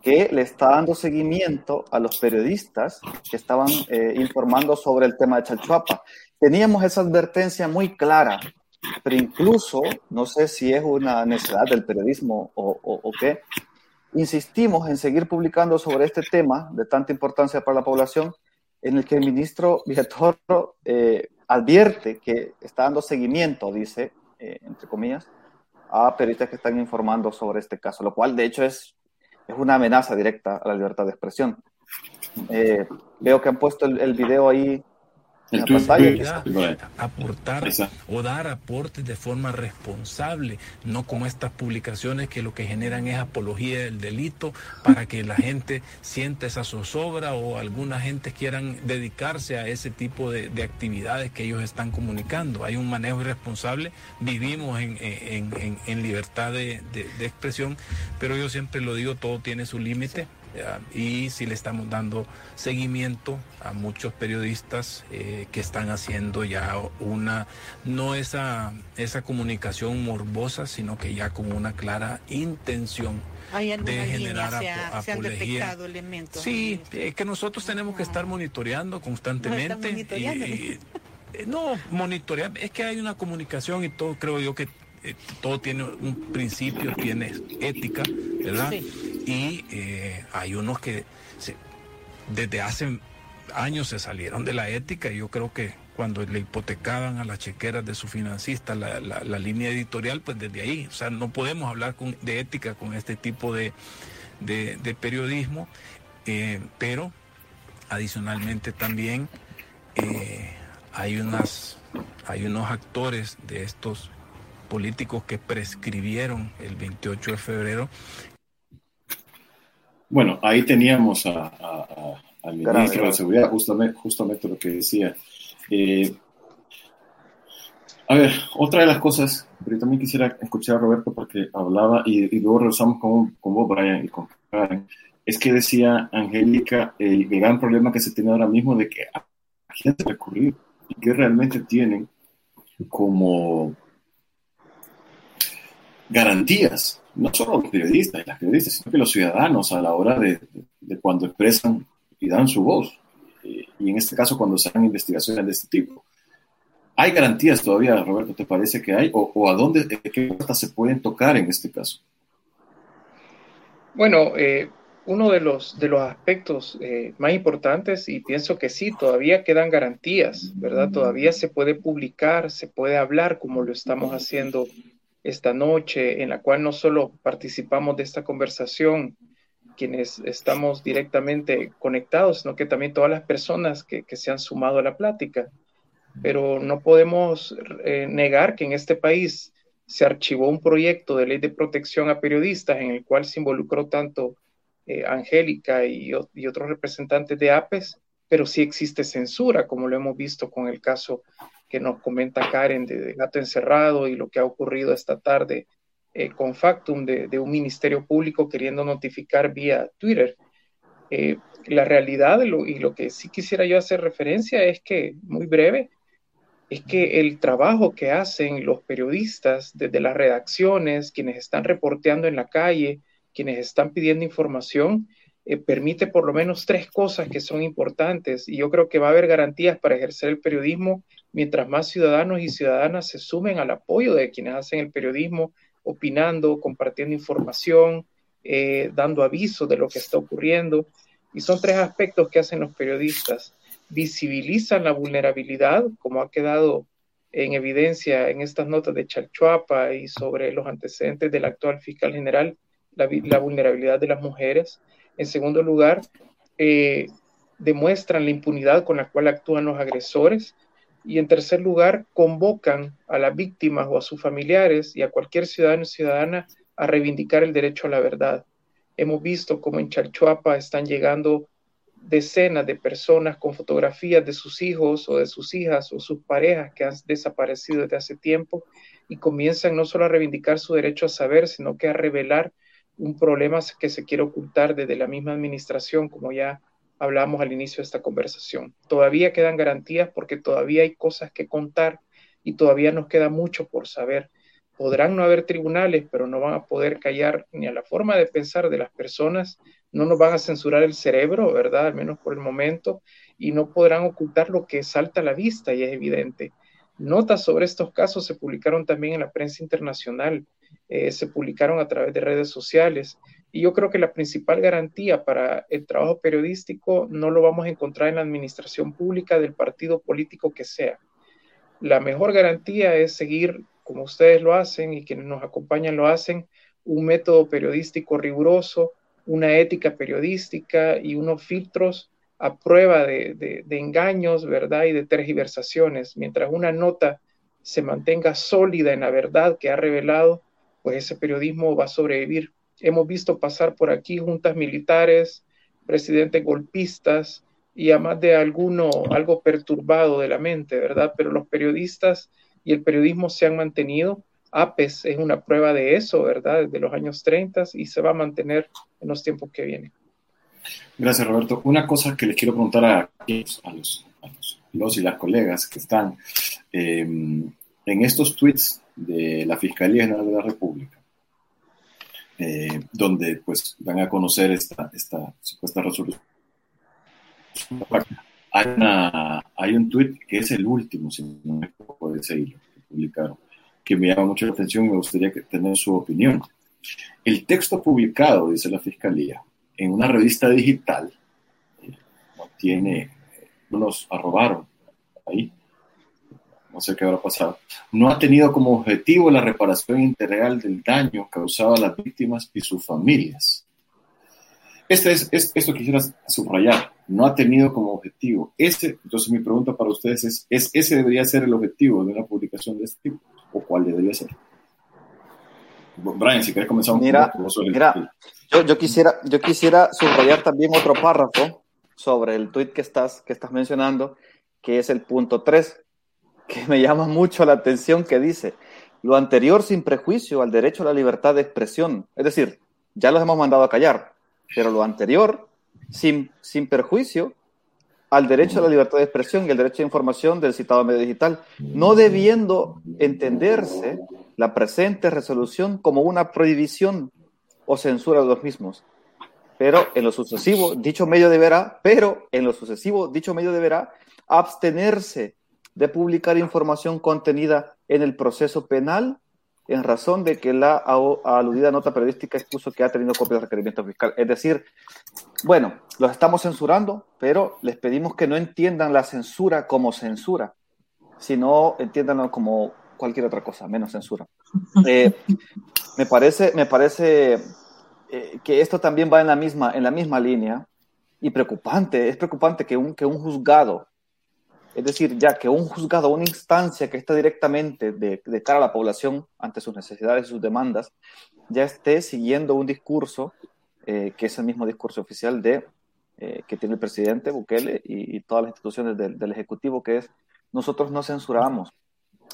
que le está dando seguimiento a los periodistas que estaban eh, informando sobre el tema de Chalchuapa. Teníamos esa advertencia muy clara, pero incluso, no sé si es una necesidad del periodismo o, o, qué, insistimos en seguir publicando sobre este tema de tanta importancia para la población, en el que el ministro Villatoro eh, advierte que está dando seguimiento, dice, eh, entre comillas, a periodistas que están informando sobre este caso, lo cual de hecho es es una amenaza directa a la libertad de expresión. Eh, veo que han puesto el, el video ahí aportar o dar aportes de forma responsable, no como estas publicaciones que lo que generan es apología del delito para que la gente sienta esa zozobra o alguna gente quieran dedicarse a ese tipo de, actividades que ellos están comunicando. Hay un manejo irresponsable, vivimos en, en, en, libertad de, de expresión, pero yo siempre lo digo, todo tiene su límite y si le estamos dando seguimiento a muchos periodistas eh, que están haciendo ya una, no esa, esa comunicación morbosa, sino que ya con una clara intención de generar se elementos. Sí, que nosotros tenemos que estar monitoreando constantemente. No, monitorear, es que hay una comunicación y todo, creo yo que eh, todo tiene un principio, tiene ética, ¿verdad? Y eh, hay unos que desde hace años se salieron de la ética. Y yo creo que cuando le hipotecaban a las chequeras de su financista la, línea editorial, pues desde ahí, o sea, no podemos hablar de ética con este tipo de, periodismo, eh, pero adicionalmente también hay, unas, hay unos actores de estos políticos que prescribieron el 28 de febrero. Bueno, ahí teníamos al ministro de Seguridad, justamente, justamente lo que decía. Eh, a ver, otra de las cosas, pero también quisiera escuchar a Roberto porque hablaba, y, luego regresamos con, con vos, Brian, y con Karen, es que decía Angélica el, gran problema que se tiene ahora mismo de que a gente recurrir y que realmente tienen como garantías no solo los periodistas y las periodistas, sino que los ciudadanos a la hora de, cuando expresan y dan su voz. Eh, y en este caso, cuando se hagan investigaciones de este tipo. ¿Hay garantías todavía, Roberto, te parece que hay? ¿O, a dónde, qué puertas se pueden tocar en este caso? Bueno, eh, uno de los, de los aspectos eh, más importantes, y pienso que sí, todavía quedan garantías, ¿verdad? Todavía se puede publicar, se puede hablar como lo estamos haciendo esta noche, en la cual no solo participamos de esta conversación, quienes estamos directamente conectados, sino que también todas las personas que, se han sumado a la plática. Pero no podemos eh, negar que en este país se archivó un proyecto de ley de protección a periodistas en el cual se involucró tanto eh, Angélica y, y, otros representantes de APES, pero sí existe censura, como lo hemos visto con el caso que nos comenta Karen de, Gato Encerrado y lo que ha ocurrido esta tarde eh, con Factum de, un ministerio público queriendo notificar vía Twitter. Eh, la realidad y lo que sí quisiera yo hacer referencia es que, muy breve, es que el trabajo que hacen los periodistas desde las redacciones, quienes están reporteando en la calle, quienes están pidiendo información, eh, permite por lo menos tres cosas que son importantes y yo creo que va a haber garantías para ejercer el periodismo mientras más ciudadanos y ciudadanas se sumen al apoyo de quienes hacen el periodismo, opinando, compartiendo información, eh, dando aviso de lo que está ocurriendo. Y son tres aspectos que hacen los periodistas. Visibilizan la vulnerabilidad, como ha quedado en evidencia en estas notas de Chalchuapa y sobre los antecedentes del actual fiscal general, la, vulnerabilidad de las mujeres. En segundo lugar, eh, demuestran la impunidad con la cual actúan los agresores y en tercer lugar, convocan a las víctimas o a sus familiares y a cualquier ciudadano y ciudadana a reivindicar el derecho a la verdad. Hemos visto cómo en Chalchuapa están llegando decenas de personas con fotografías de sus hijos o de sus hijas o sus parejas que han desaparecido desde hace tiempo y comienzan no solo a reivindicar su derecho a saber, sino que a revelar un problema que se quiere ocultar desde la misma administración, como ya hablamos al inicio de esta conversación. Todavía quedan garantías porque todavía hay cosas que contar y todavía nos queda mucho por saber. Podrán no haber tribunales, pero no van a poder callar ni a la forma de pensar de las personas, no nos van a censurar el cerebro, ¿verdad? Al menos por el momento, y no podrán ocultar lo que salta a la vista y es evidente. Notas sobre estos casos se publicaron también en la prensa internacional, eh, se publicaron a través de redes sociales, y yo creo que la principal garantía para el trabajo periodístico no lo vamos a encontrar en la administración pública del partido político que sea. La mejor garantía es seguir, como ustedes lo hacen y quienes nos acompañan lo hacen, un método periodístico riguroso, una ética periodística y unos filtros a prueba de, engaños, ¿verdad? Y de tergiversaciones. Mientras una nota se mantenga sólida en la verdad que ha revelado, pues ese periodismo va a sobrevivir. Hemos visto pasar por aquí juntas militares, presidentes golpistas y además de alguno algo perturbado de la mente, ¿verdad? Pero los periodistas y el periodismo se han mantenido APES es una prueba de eso, ¿verdad? Desde los años 30 y se va a mantener en los tiempos que vienen. Gracias, Roberto. Una cosa que les quiero preguntar a, los, los, y las colegas que están eh, en estos tweets de la Fiscalía General de la República, eh, donde pues van a conocer esta, esta supuesta resolución. Hay, hay un tweet que es el último, si no me puede seguirlo, que publicaron, que me llama mucho la atención y me gustaría tener su opinión. El texto publicado, dice la Fiscalía, en una revista digital, eh, tiene, nos arrobaron ahí, no sé qué habrá pasado, no ha tenido como objetivo la reparación integral del daño causado a las víctimas y sus familias. Este es, esto quisiera subrayar, no ha tenido como objetivo. Ese, entonces mi pregunta para ustedes es, es, ¿ese debería ser el objetivo de una publicación de este tipo? ¿O cuál debería ser? Brian, si quieres comenzar un mira, Mira, yo, yo, quisiera, yo quisiera subrayar también otro párrafo sobre el tuit que estás, que estás mencionando, que es el punto 3, que me llama mucho la atención, que dice, lo anterior sin prejuicio al derecho a la libertad de expresión. Es decir, ya los hemos mandado a callar, pero lo anterior sin, sin perjuicio al derecho a la libertad de expresión y el derecho a información del citado medio digital, no debiendo entenderse la presente resolución como una prohibición o censura de los mismos. Pero en lo sucesivo, dicho medio deberá, pero en lo sucesivo, dicho medio deberá abstenerse de publicar información contenida en el proceso penal en razón de que la aludida nota periodística expuso que ha tenido copia de requerimiento fiscal. Es decir, bueno, los estamos censurando, pero les pedimos que no entiendan la censura como censura, sino entiéndanlo como cualquier otra cosa, menos censura. Eh, me parece, me parece eh, que esto también va en la misma, en la misma línea y preocupante, es preocupante que un, que un juzgado es decir, ya que un juzgado, una instancia que está directamente de, cara a la población ante sus necesidades y sus demandas, ya esté siguiendo un discurso eh, que es el mismo discurso oficial de, eh, que tiene el presidente Bukele y, todas las instituciones del, Ejecutivo, que es nosotros no censuramos,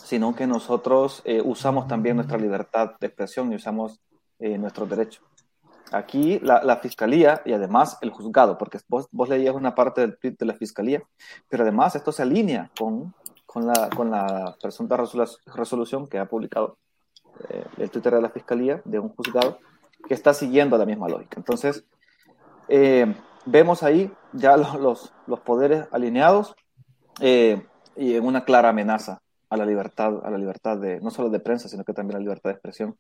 sino que nosotros eh, usamos también nuestra libertad de expresión y usamos nuestros derechos. Aquí la, fiscalía y además el juzgado, porque vos, vos leías una parte del tweet de la fiscalía, pero además esto se alinea con, con, la, con la presunta resolución que ha publicado eh, el Twitter de la fiscalía de un juzgado que está siguiendo la misma lógica. Entonces, eh, vemos ahí ya los, los, poderes alineados eh, y en una clara amenaza a la libertad, a la libertad de, no solo de prensa, sino que también a la libertad de expresión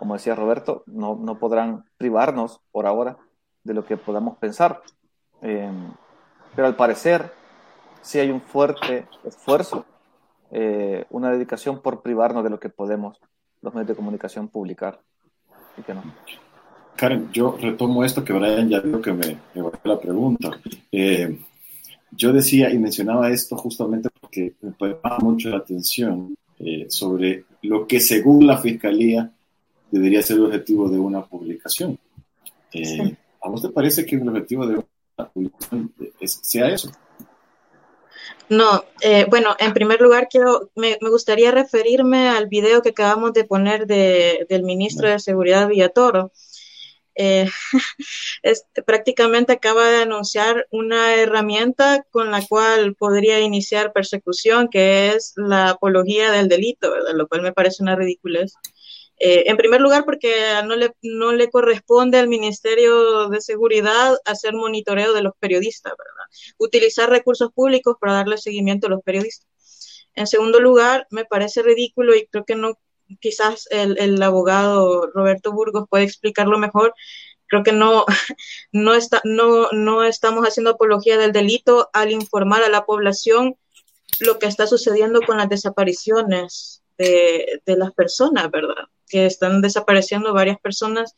como decía Roberto, no, no podrán privarnos por ahora de lo que podamos pensar. Em, pero al parecer sí hay un fuerte esfuerzo, eh, una dedicación por privarnos de lo que podemos los medios de comunicación publicar. Y que no. Karen, yo retomo esto que Brian ya dijo que me, me la pregunta. Eh, yo decía y mencionaba esto justamente porque me llama mucho la atención eh, sobre lo que según la Fiscalía debería ser el objetivo de una publicación. Eh, ¿A vos te parece que el objetivo de la publicación sea eso? No, eh, bueno, en primer lugar quiero, me, gustaría referirme al video que acabamos de poner de, del ministro de Seguridad Villatoro. Eh, prácticamente acaba de anunciar una herramienta con la cual podría iniciar persecución, que es la apología del delito, lo cual me parece una ridiculez. Eh, en primer lugar, porque no le, no le corresponde al Ministerio de Seguridad hacer monitoreo de los periodistas, ¿verdad? Utilizar recursos públicos para darle seguimiento a los periodistas. En segundo lugar, me parece ridículo y creo que no, quizás el, el abogado Roberto Burgos puede explicarlo mejor. Creo que no, no, está, no, no estamos haciendo apología del delito al informar a la población lo que está sucediendo con las desapariciones de, las personas, ¿verdad? que están desapareciendo varias personas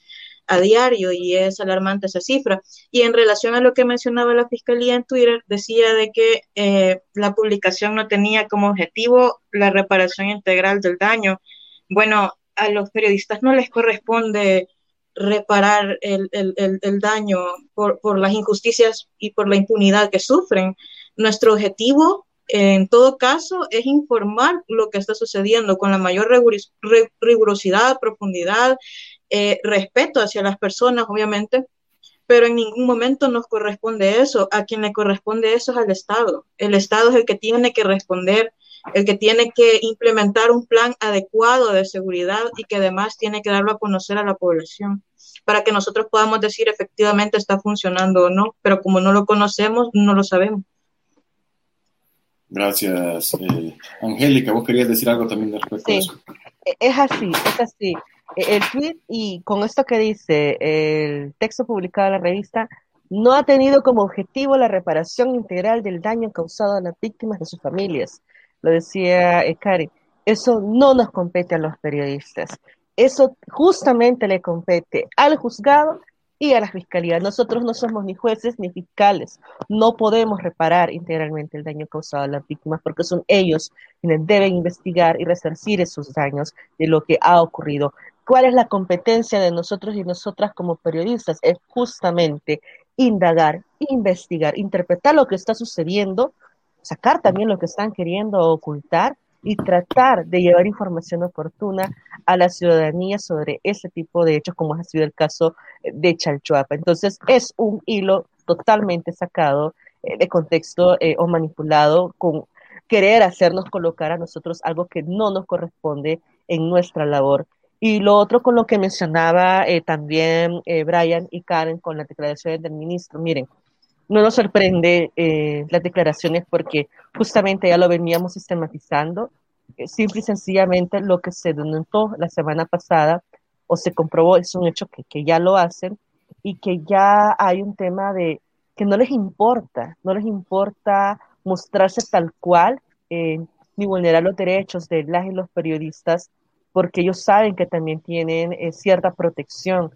a diario y es alarmante esa cifra. Y en relación a lo que mencionaba la Fiscalía en Twitter, decía de que eh, la publicación no tenía como objetivo la reparación integral del daño. Bueno, a los periodistas no les corresponde reparar el, el, el, daño por, por las injusticias y por la impunidad que sufren. Nuestro objetivo en todo caso, es informar lo que está sucediendo con la mayor rigurosidad, profundidad, eh, respeto hacia las personas, obviamente, pero en ningún momento nos corresponde eso. A quien le corresponde eso es al Estado. El Estado es el que tiene que responder, el que tiene que implementar un plan adecuado de seguridad y que además tiene que darlo a conocer a la población para que nosotros podamos decir efectivamente está funcionando o no, pero como no lo conocemos, no lo sabemos. Gracias, eh, Angélica. ¿Vos querías decir algo también respecto a eso? E-, es así, es así. E-, el tweet y con esto que dice el texto publicado en la revista no ha tenido como objetivo la reparación integral del daño causado a las víctimas de sus familias. Lo decía eh, Karen. Eso no nos compete a los periodistas. Eso justamente le compete al juzgado y a la fiscalía. Nosotros no somos ni jueces ni fiscales. No podemos reparar integralmente el daño causado a las víctimas porque son ellos quienes deben investigar y resarcir esos daños de lo que ha ocurrido. ¿Cuál es la competencia de nosotros y nosotras como periodistas? Es justamente indagar, investigar, interpretar lo que está sucediendo, sacar también lo que están queriendo ocultar y tratar de llevar información oportuna a la ciudadanía sobre ese tipo de hechos, como ha sido el caso de Chalchuapa. Entonces, es un hilo totalmente sacado eh, de contexto eh, o manipulado con querer hacernos colocar a nosotros algo que no nos corresponde en nuestra labor. Y lo otro con lo que mencionaba eh, también Brian y Karen con las declaraciones del ministro, miren, no nos sorprende eh, las declaraciones porque justamente ya lo veníamos sistematizando. Eh, simple y sencillamente lo que se denotó la semana pasada o se comprobó, es un hecho que, que ya lo hacen y que ya hay un tema de que no les importa, no les importa mostrarse tal cual eh, ni vulnerar los derechos de las y los periodistas porque ellos saben que también tienen cierta protección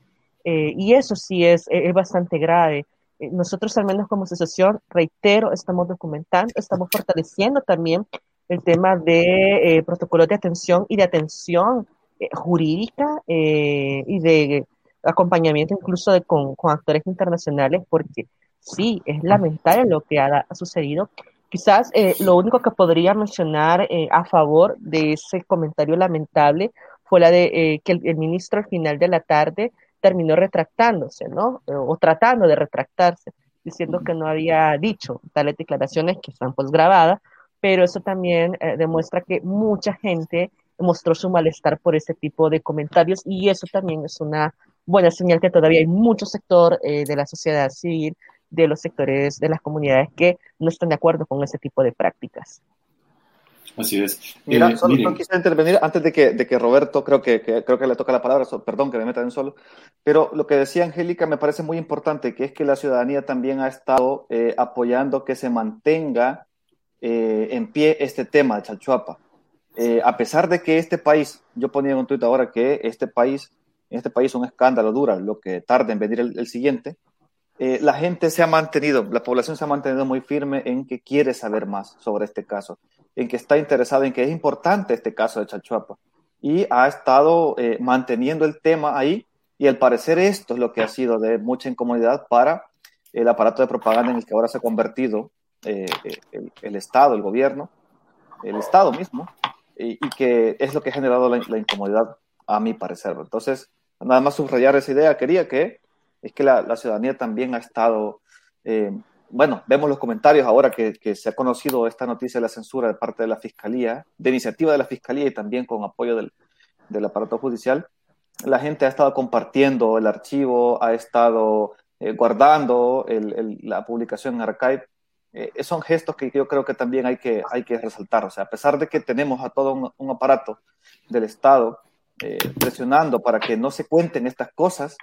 y eso sí es, es bastante grave nosotros al menos como asociación, reitero, estamos documentando, estamos fortaleciendo también el tema de eh, protocolos de atención y de atención eh, jurídica y de acompañamiento incluso de, con, actores internacionales, porque sí, es lamentable lo que ha, sucedido. Quizás lo único que podría mencionar a favor de ese comentario lamentable fue la de que el ministro al final de la tarde terminó retractándose, ¿no? O tratando de retractarse, diciendo que no había dicho tales declaraciones que están pues grabadas, pero eso también eh, demuestra que mucha gente mostró su malestar por ese tipo de comentarios y eso también es una buena señal que todavía hay mucho sector eh, de la sociedad civil, de los sectores de las comunidades que no están de acuerdo con ese tipo de prácticas. Así es. Mira, eh, solo, quisiera intervenir antes de que, de que Roberto, creo que, creo que le toca la palabra, perdón que me meta en solo, pero lo que decía Angélica me parece muy importante, que es que la ciudadanía también ha estado eh, apoyando que se mantenga eh, en pie este tema de Chalchuapa. a pesar de que este país, yo ponía en un tuit ahora que este país, en este país un escándalo dura lo que tarda en venir el, el siguiente, la gente se ha mantenido, la población se ha mantenido muy firme en que quiere saber más sobre este caso en que está interesado en que es importante este caso de Chachuapa y ha estado eh, manteniendo el tema ahí. Y al parecer esto es lo que ha sido de mucha incomodidad para el aparato de propaganda en el que ahora se ha convertido eh, el, Estado, el gobierno, el Estado mismo, y, que es lo que ha generado la, incomodidad a mi parecer. Entonces, nada más subrayar esa idea, quería que es que la, ciudadanía también ha estado, eh, bueno, vemos los comentarios ahora que, se ha conocido esta noticia de la censura de parte de la Fiscalía, de iniciativa de la Fiscalía y también con apoyo del, del aparato judicial, la gente ha estado compartiendo el archivo, ha estado eh, guardando la publicación en archive. Eh, son gestos que yo creo que también hay que, hay que resaltar. O sea, a pesar de que tenemos a todo un, aparato del Estado eh, presionando para que no se cuenten estas cosas,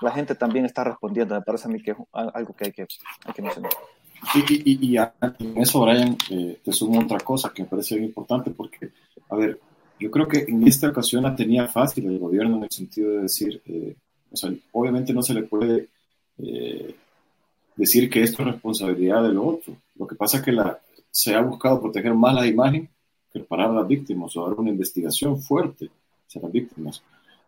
la gente también está respondiendo. Me parece a mí que es algo que hay que, hay que mencionar. Y, y, en eso, Brian, te sumo otra cosa que me parece bien importante porque, a ver, yo creo que en esta ocasión la tenía fácil el gobierno en el sentido de decir, eh, o sea, obviamente no se le puede eh, decir que esto es responsabilidad del otro. Lo que pasa es que se ha buscado proteger más la imagen que parar a las víctimas o dar una investigación fuerte hacia las víctimas.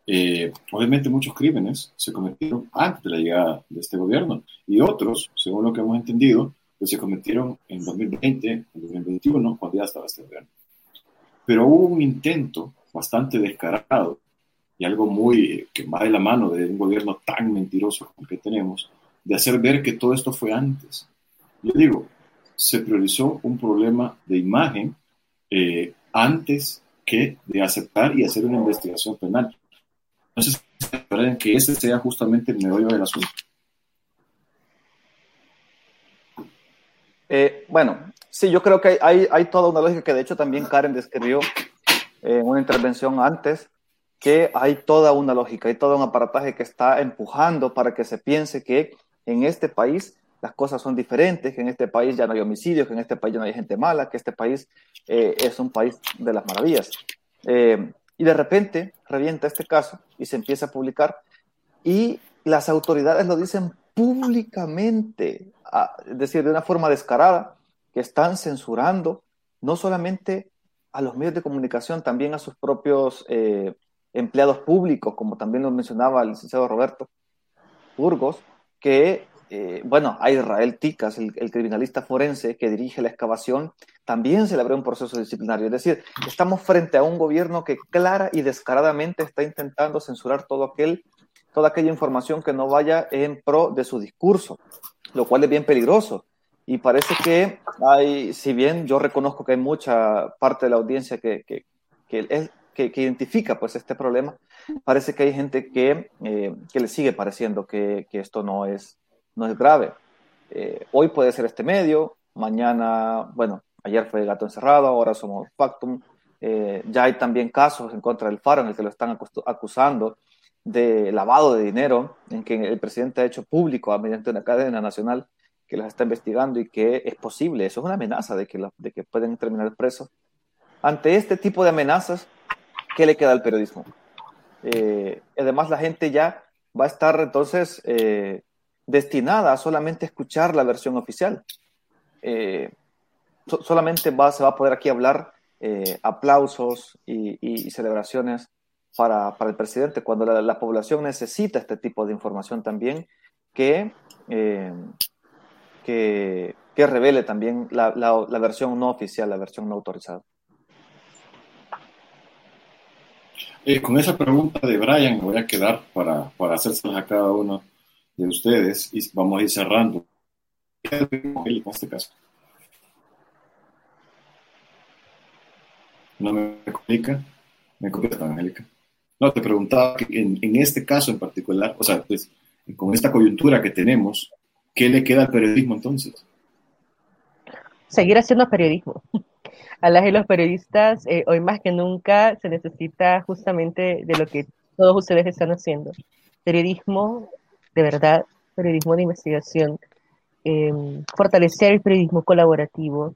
Eh, obviamente muchos crímenes se cometieron antes de la llegada de este gobierno y otros, según lo que hemos entendido, pues se cometieron en 2020, en 2021, cuando ya estaba este gobierno. Pero hubo un intento bastante descarado y algo muy que va de la mano de un gobierno tan mentiroso como el que tenemos, de hacer ver que todo esto fue antes. Yo digo, se priorizó un problema de imagen eh, antes que de aceptar y hacer una investigación penal. Entonces, que ese sea justamente el meollo del asunto. Eh, bueno, Sí, yo creo que hay, hay toda una lógica que de hecho también Karen describió en una intervención antes, que hay toda una lógica, hay todo un aparataje que está empujando para que se piense que en este país las cosas son diferentes, que en este país ya no hay homicidios, que en este país ya no hay gente mala, que este país eh, es un país de las maravillas. Eh, y de repente revienta este caso y se empieza a publicar. Y las autoridades lo dicen públicamente, es decir, de una forma descarada, que están censurando no solamente a los medios de comunicación, también a sus propios eh, empleados públicos, como también lo mencionaba el licenciado Roberto Burgos, que, eh, bueno, a Israel Ticas, el, criminalista forense que dirige la excavación, también se le abrió un proceso disciplinario. Es decir, estamos frente a un gobierno que clara y descaradamente está intentando censurar todo aquel, toda aquella información que no vaya en pro de su discurso, lo cual es bien peligroso y parece que hay, si bien yo reconozco que hay mucha parte de la audiencia que, que, que, que, identifica pues este problema, parece que hay gente que, eh, que le sigue pareciendo que, que, esto no es, no es grave. Eh, hoy puede ser este medio, mañana, bueno, ayer fue Gato Encerrado, ahora somos Factum. Eh, ya hay también casos en contra del Faro en el que lo están acusando de lavado de dinero, en que el presidente ha hecho público mediante una cadena nacional que las está investigando y que es posible, eso es una amenaza de que, de que pueden terminar presos. Ante este tipo de amenazas, ¿qué le queda al periodismo? Eh, además, la gente ya va a estar entonces eh, destinada a solamente escuchar la versión oficial. Eh, solamente va, se va a poder aquí hablar aplausos y, celebraciones para, para, el presidente, cuando la, la, población necesita este tipo de información también que que, revele también la, versión no oficial, la versión no autorizada. Eh, con esa pregunta de Brian me voy a quedar para, para hacérselas a cada uno de ustedes y vamos a ir cerrando. En este caso. No me explica. Me contesta, Angélica. No, te preguntaba que en, este caso en particular, o sea, pues, con esta coyuntura que tenemos, ¿Qué le queda al periodismo entonces? Seguir haciendo periodismo. A las y los periodistas, eh, hoy más que nunca, se necesita justamente de lo que todos ustedes están haciendo. Periodismo de verdad, periodismo de investigación, em, fortalecer el periodismo colaborativo,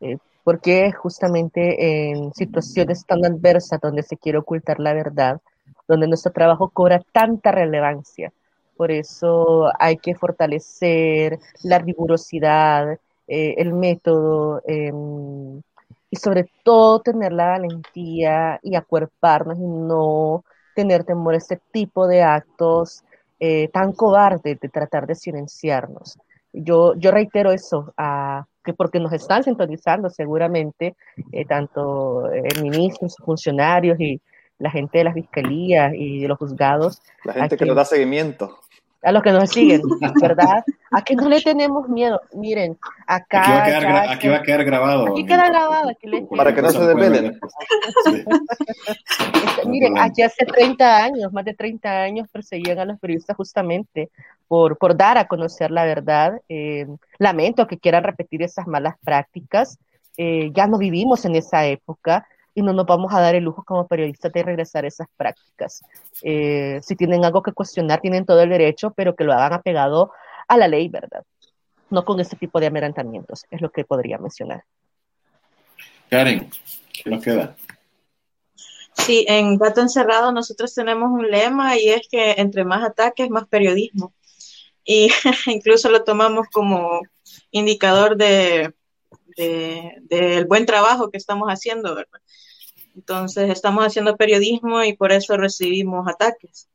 eh, porque justamente en situaciones tan adversas donde se quiere ocultar la verdad, donde nuestro trabajo cobra tanta relevancia, por eso hay que fortalecer la rigurosidad, eh, el método em, y sobre todo tener la valentía y acuerparnos y no tener temor a este tipo de actos eh, tan cobardes de tratar de silenciarnos. Yo, yo reitero eso, que porque nos están sintonizando seguramente eh, tanto el ministro, sus funcionarios y la gente de las fiscalías y de los juzgados. La gente que nos da seguimiento a los que nos siguen, ¿verdad? A que no le tenemos miedo. Miren, acá. Aquí va a quedar, aquí va a quedar grabado. Aquí queda grabado. Aquí Para que no se desvelen. Miren, aquí hace 30 años, más de 30 años, perseguían a los periodistas justamente por, por dar a conocer la verdad. Eh, lamento que quieran repetir esas malas prácticas. Eh, ya no vivimos en esa época y no nos vamos a dar el lujo como periodistas de regresar a esas prácticas. Eh, si tienen algo que cuestionar, tienen todo el derecho, pero que lo hagan apegado a la ley, ¿verdad? No con este tipo de amerantamientos, es lo que podría mencionar. Karen, ¿qué nos queda? Sí, en Gato Encerrado nosotros tenemos un lema y es que entre más ataques, más periodismo. Y incluso lo tomamos como indicador de, del buen trabajo que estamos haciendo, ¿verdad? Entonces, estamos haciendo periodismo y por eso recibimos ataques.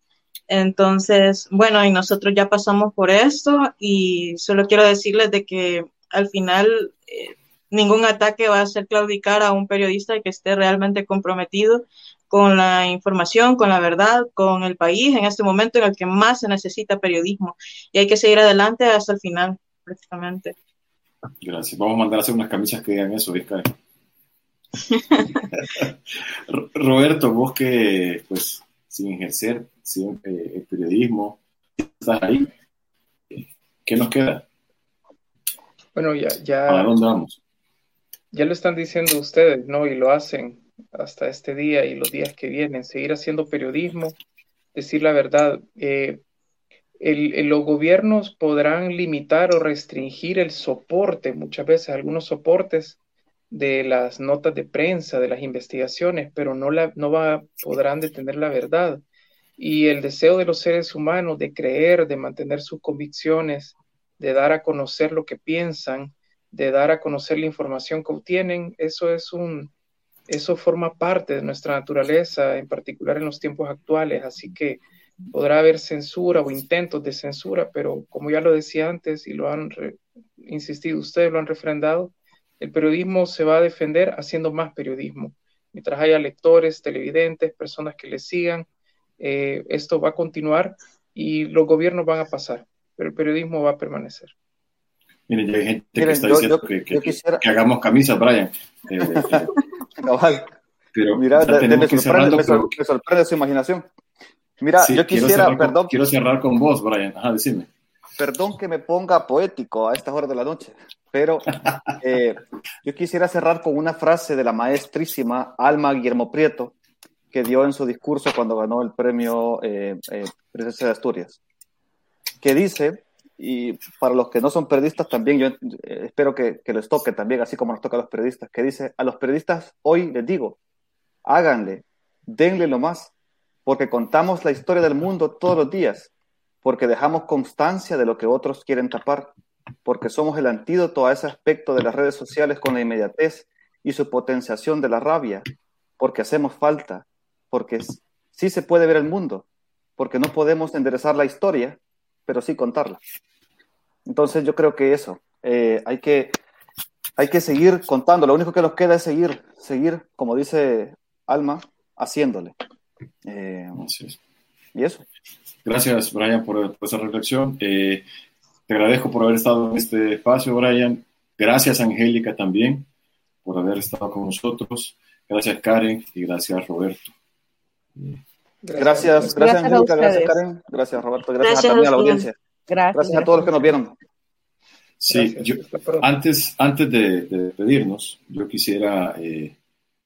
Entonces, bueno, y nosotros ya pasamos por esto y solo quiero decirles de que al final eh, ningún ataque va a hacer claudicar a un periodista que esté realmente comprometido con la información, con la verdad, con el país en este momento en el que más se necesita periodismo. Y hay que seguir adelante hasta el final, prácticamente. Gracias. Vamos a mandar a hacer unas camisas que digan eso, Vizca. Roberto, vos que, pues, sin ejercer eh, el periodismo, estás ahí, ¿qué nos queda? Bueno, ya, ya. ¿A dónde vamos? Ya lo están diciendo ustedes, ¿no? Y lo hacen hasta este día y los días que vienen, seguir haciendo periodismo, decir la verdad. Eh, los gobiernos podrán limitar o restringir el soporte, muchas veces algunos soportes de las notas de prensa, de las investigaciones, pero no, la, no va, podrán detener la verdad. Y el deseo de los seres humanos de creer, de mantener sus convicciones, de dar a conocer lo que piensan, de dar a conocer la información que obtienen, eso es un, eso forma parte de nuestra naturaleza, en particular en los tiempos actuales. Así que podrá haber censura o intentos de censura, pero como ya lo decía antes y lo han insistido ustedes, lo han refrendado, el periodismo se va a defender haciendo más periodismo. Mientras haya lectores, televidentes, personas que le sigan, eh, esto va a continuar y los gobiernos van a pasar, pero el periodismo va a permanecer. Miren, ya hay gente que está diciendo que, que, hagamos camisas, Brian. Eh, eh, pero Mira, me, sorprende, me, sorprende, su imaginación. Mira, yo quisiera, perdón. quiero cerrar con vos, Brian. Ajá, decime. Perdón que me ponga poético a estas horas de la noche, pero eh, yo quisiera cerrar con una frase de la maestrísima Alma Guillermo Prieto, que dio en su discurso cuando ganó el premio eh, eh de Asturias, que dice, y para los que no son periodistas también, yo eh, espero que, que les toque también, así como nos toca a los periodistas, que dice, a los periodistas hoy les digo, háganle, denle lo más, porque contamos la historia del mundo todos los días, porque dejamos constancia de lo que otros quieren tapar, porque somos el antídoto a ese aspecto de las redes sociales con la inmediatez y su potenciación de la rabia, porque hacemos falta, porque sí se puede ver el mundo, porque no podemos enderezar la historia, pero sí contarla. Entonces yo creo que eso, eh, hay, que, hay que seguir contando, lo único que nos queda es seguir, seguir, como dice Alma, haciéndole. Eh, y eso. Gracias, Brian, por, esa reflexión. Eh, te agradezco por haber estado en este espacio, Brian. Gracias, Angélica, también, por haber estado con nosotros. Gracias, Karen, y gracias, Roberto. Gracias, gracias, Angélica, gracias, Karen, gracias, Roberto, gracias, a, también a la audiencia. Gracias. a todos los que nos vieron. Sí, antes, antes de, de, pedirnos, yo quisiera, eh,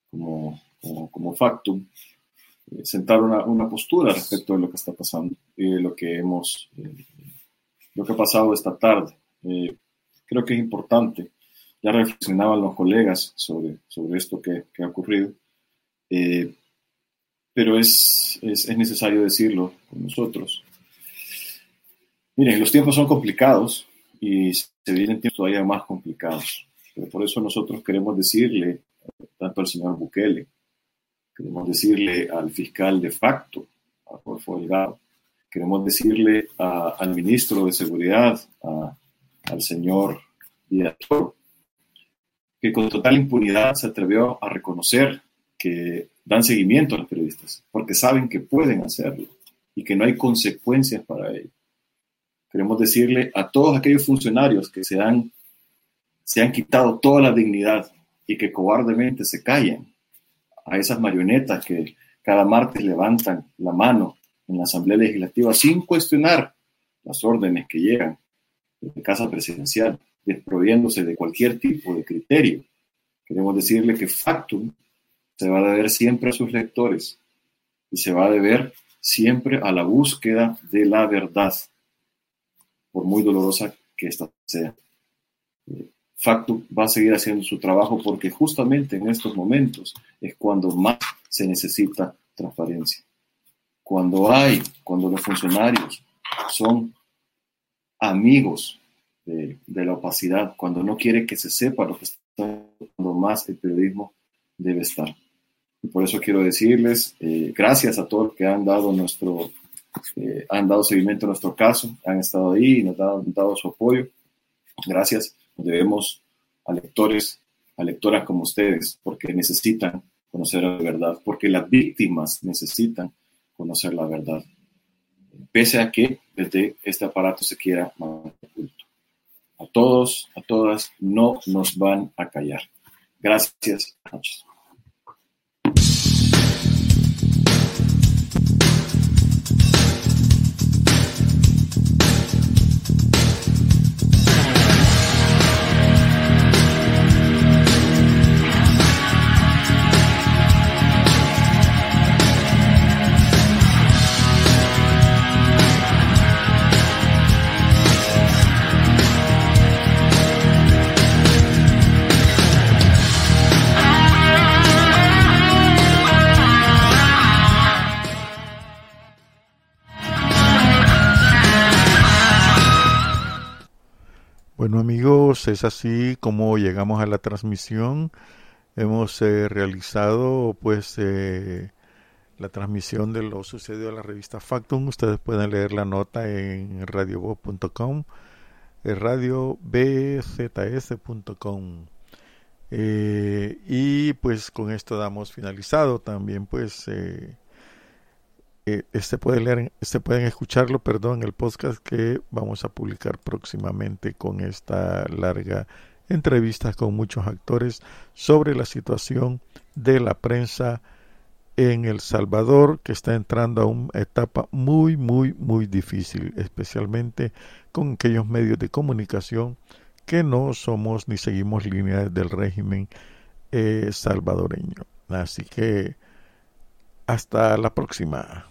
como, como, como factum, sentar una, una, postura respecto de lo que está pasando y de lo que hemos, eh, lo que ha pasado esta tarde. Eh, creo que es importante. Ya reflexionaban los colegas sobre, sobre esto que, que ha ocurrido, pero es, es, es, necesario decirlo con nosotros. Miren, los tiempos son complicados y se vienen tiempos todavía más complicados. Pero por eso nosotros queremos decirle, tanto al señor Bukele, Queremos decirle al fiscal de facto Rodolfo Delgado. Queremos decirle al ministro de Seguridad, al señor Díaz que con total impunidad se atrevió a reconocer que dan seguimiento a los periodistas, porque saben que pueden hacerlo y que no hay consecuencias para ello. Queremos decirle a todos aquellos funcionarios que se han, se han quitado toda la dignidad y que cobardemente se callan, a esas marionetas que cada martes levantan la mano en la Asamblea Legislativa sin cuestionar las órdenes que llegan de Casa Presidencial, desproviéndose de cualquier tipo de criterio. Queremos decirle que Factum se va a deber siempre a sus lectores y se va a deber siempre a la búsqueda de la verdad, por muy dolorosa que ésta sea. Factum va a seguir haciendo su trabajo porque justamente en estos momentos es cuando más se necesita transparencia. Cuando hay, cuando los funcionarios son amigos de, la opacidad, cuando no quiere que se sepa lo que está cuando más el periodismo debe estar. Y por eso quiero decirles eh, gracias a todos que han dado nuestro, eh, han dado seguimiento a nuestro caso, han estado ahí y nos han dado, su apoyo. Gracias. Debemos a lectores, a lectoras como ustedes, porque necesitan conocer la verdad, porque las víctimas necesitan conocer la verdad, pese a que desde este aparato se quiera mantener oculto. A todos, a todas, no nos van a callar. Gracias. Noches. Es así como llegamos a la transmisión. Hemos eh, realizado pues eh, la transmisión de lo sucedido en la revista Factum. Ustedes pueden leer la nota en radiovoz.com, eh, radiobzs.com. y pues con esto damos finalizado también pues este puede leer, este pueden escucharlo, perdón, el podcast que vamos a publicar próximamente con esta larga entrevista con muchos actores sobre la situación de la prensa en El Salvador, que está entrando a una etapa muy, muy, muy difícil, especialmente con aquellos medios de comunicación que no somos ni seguimos líneas del régimen eh, salvadoreño. Así que hasta la próxima.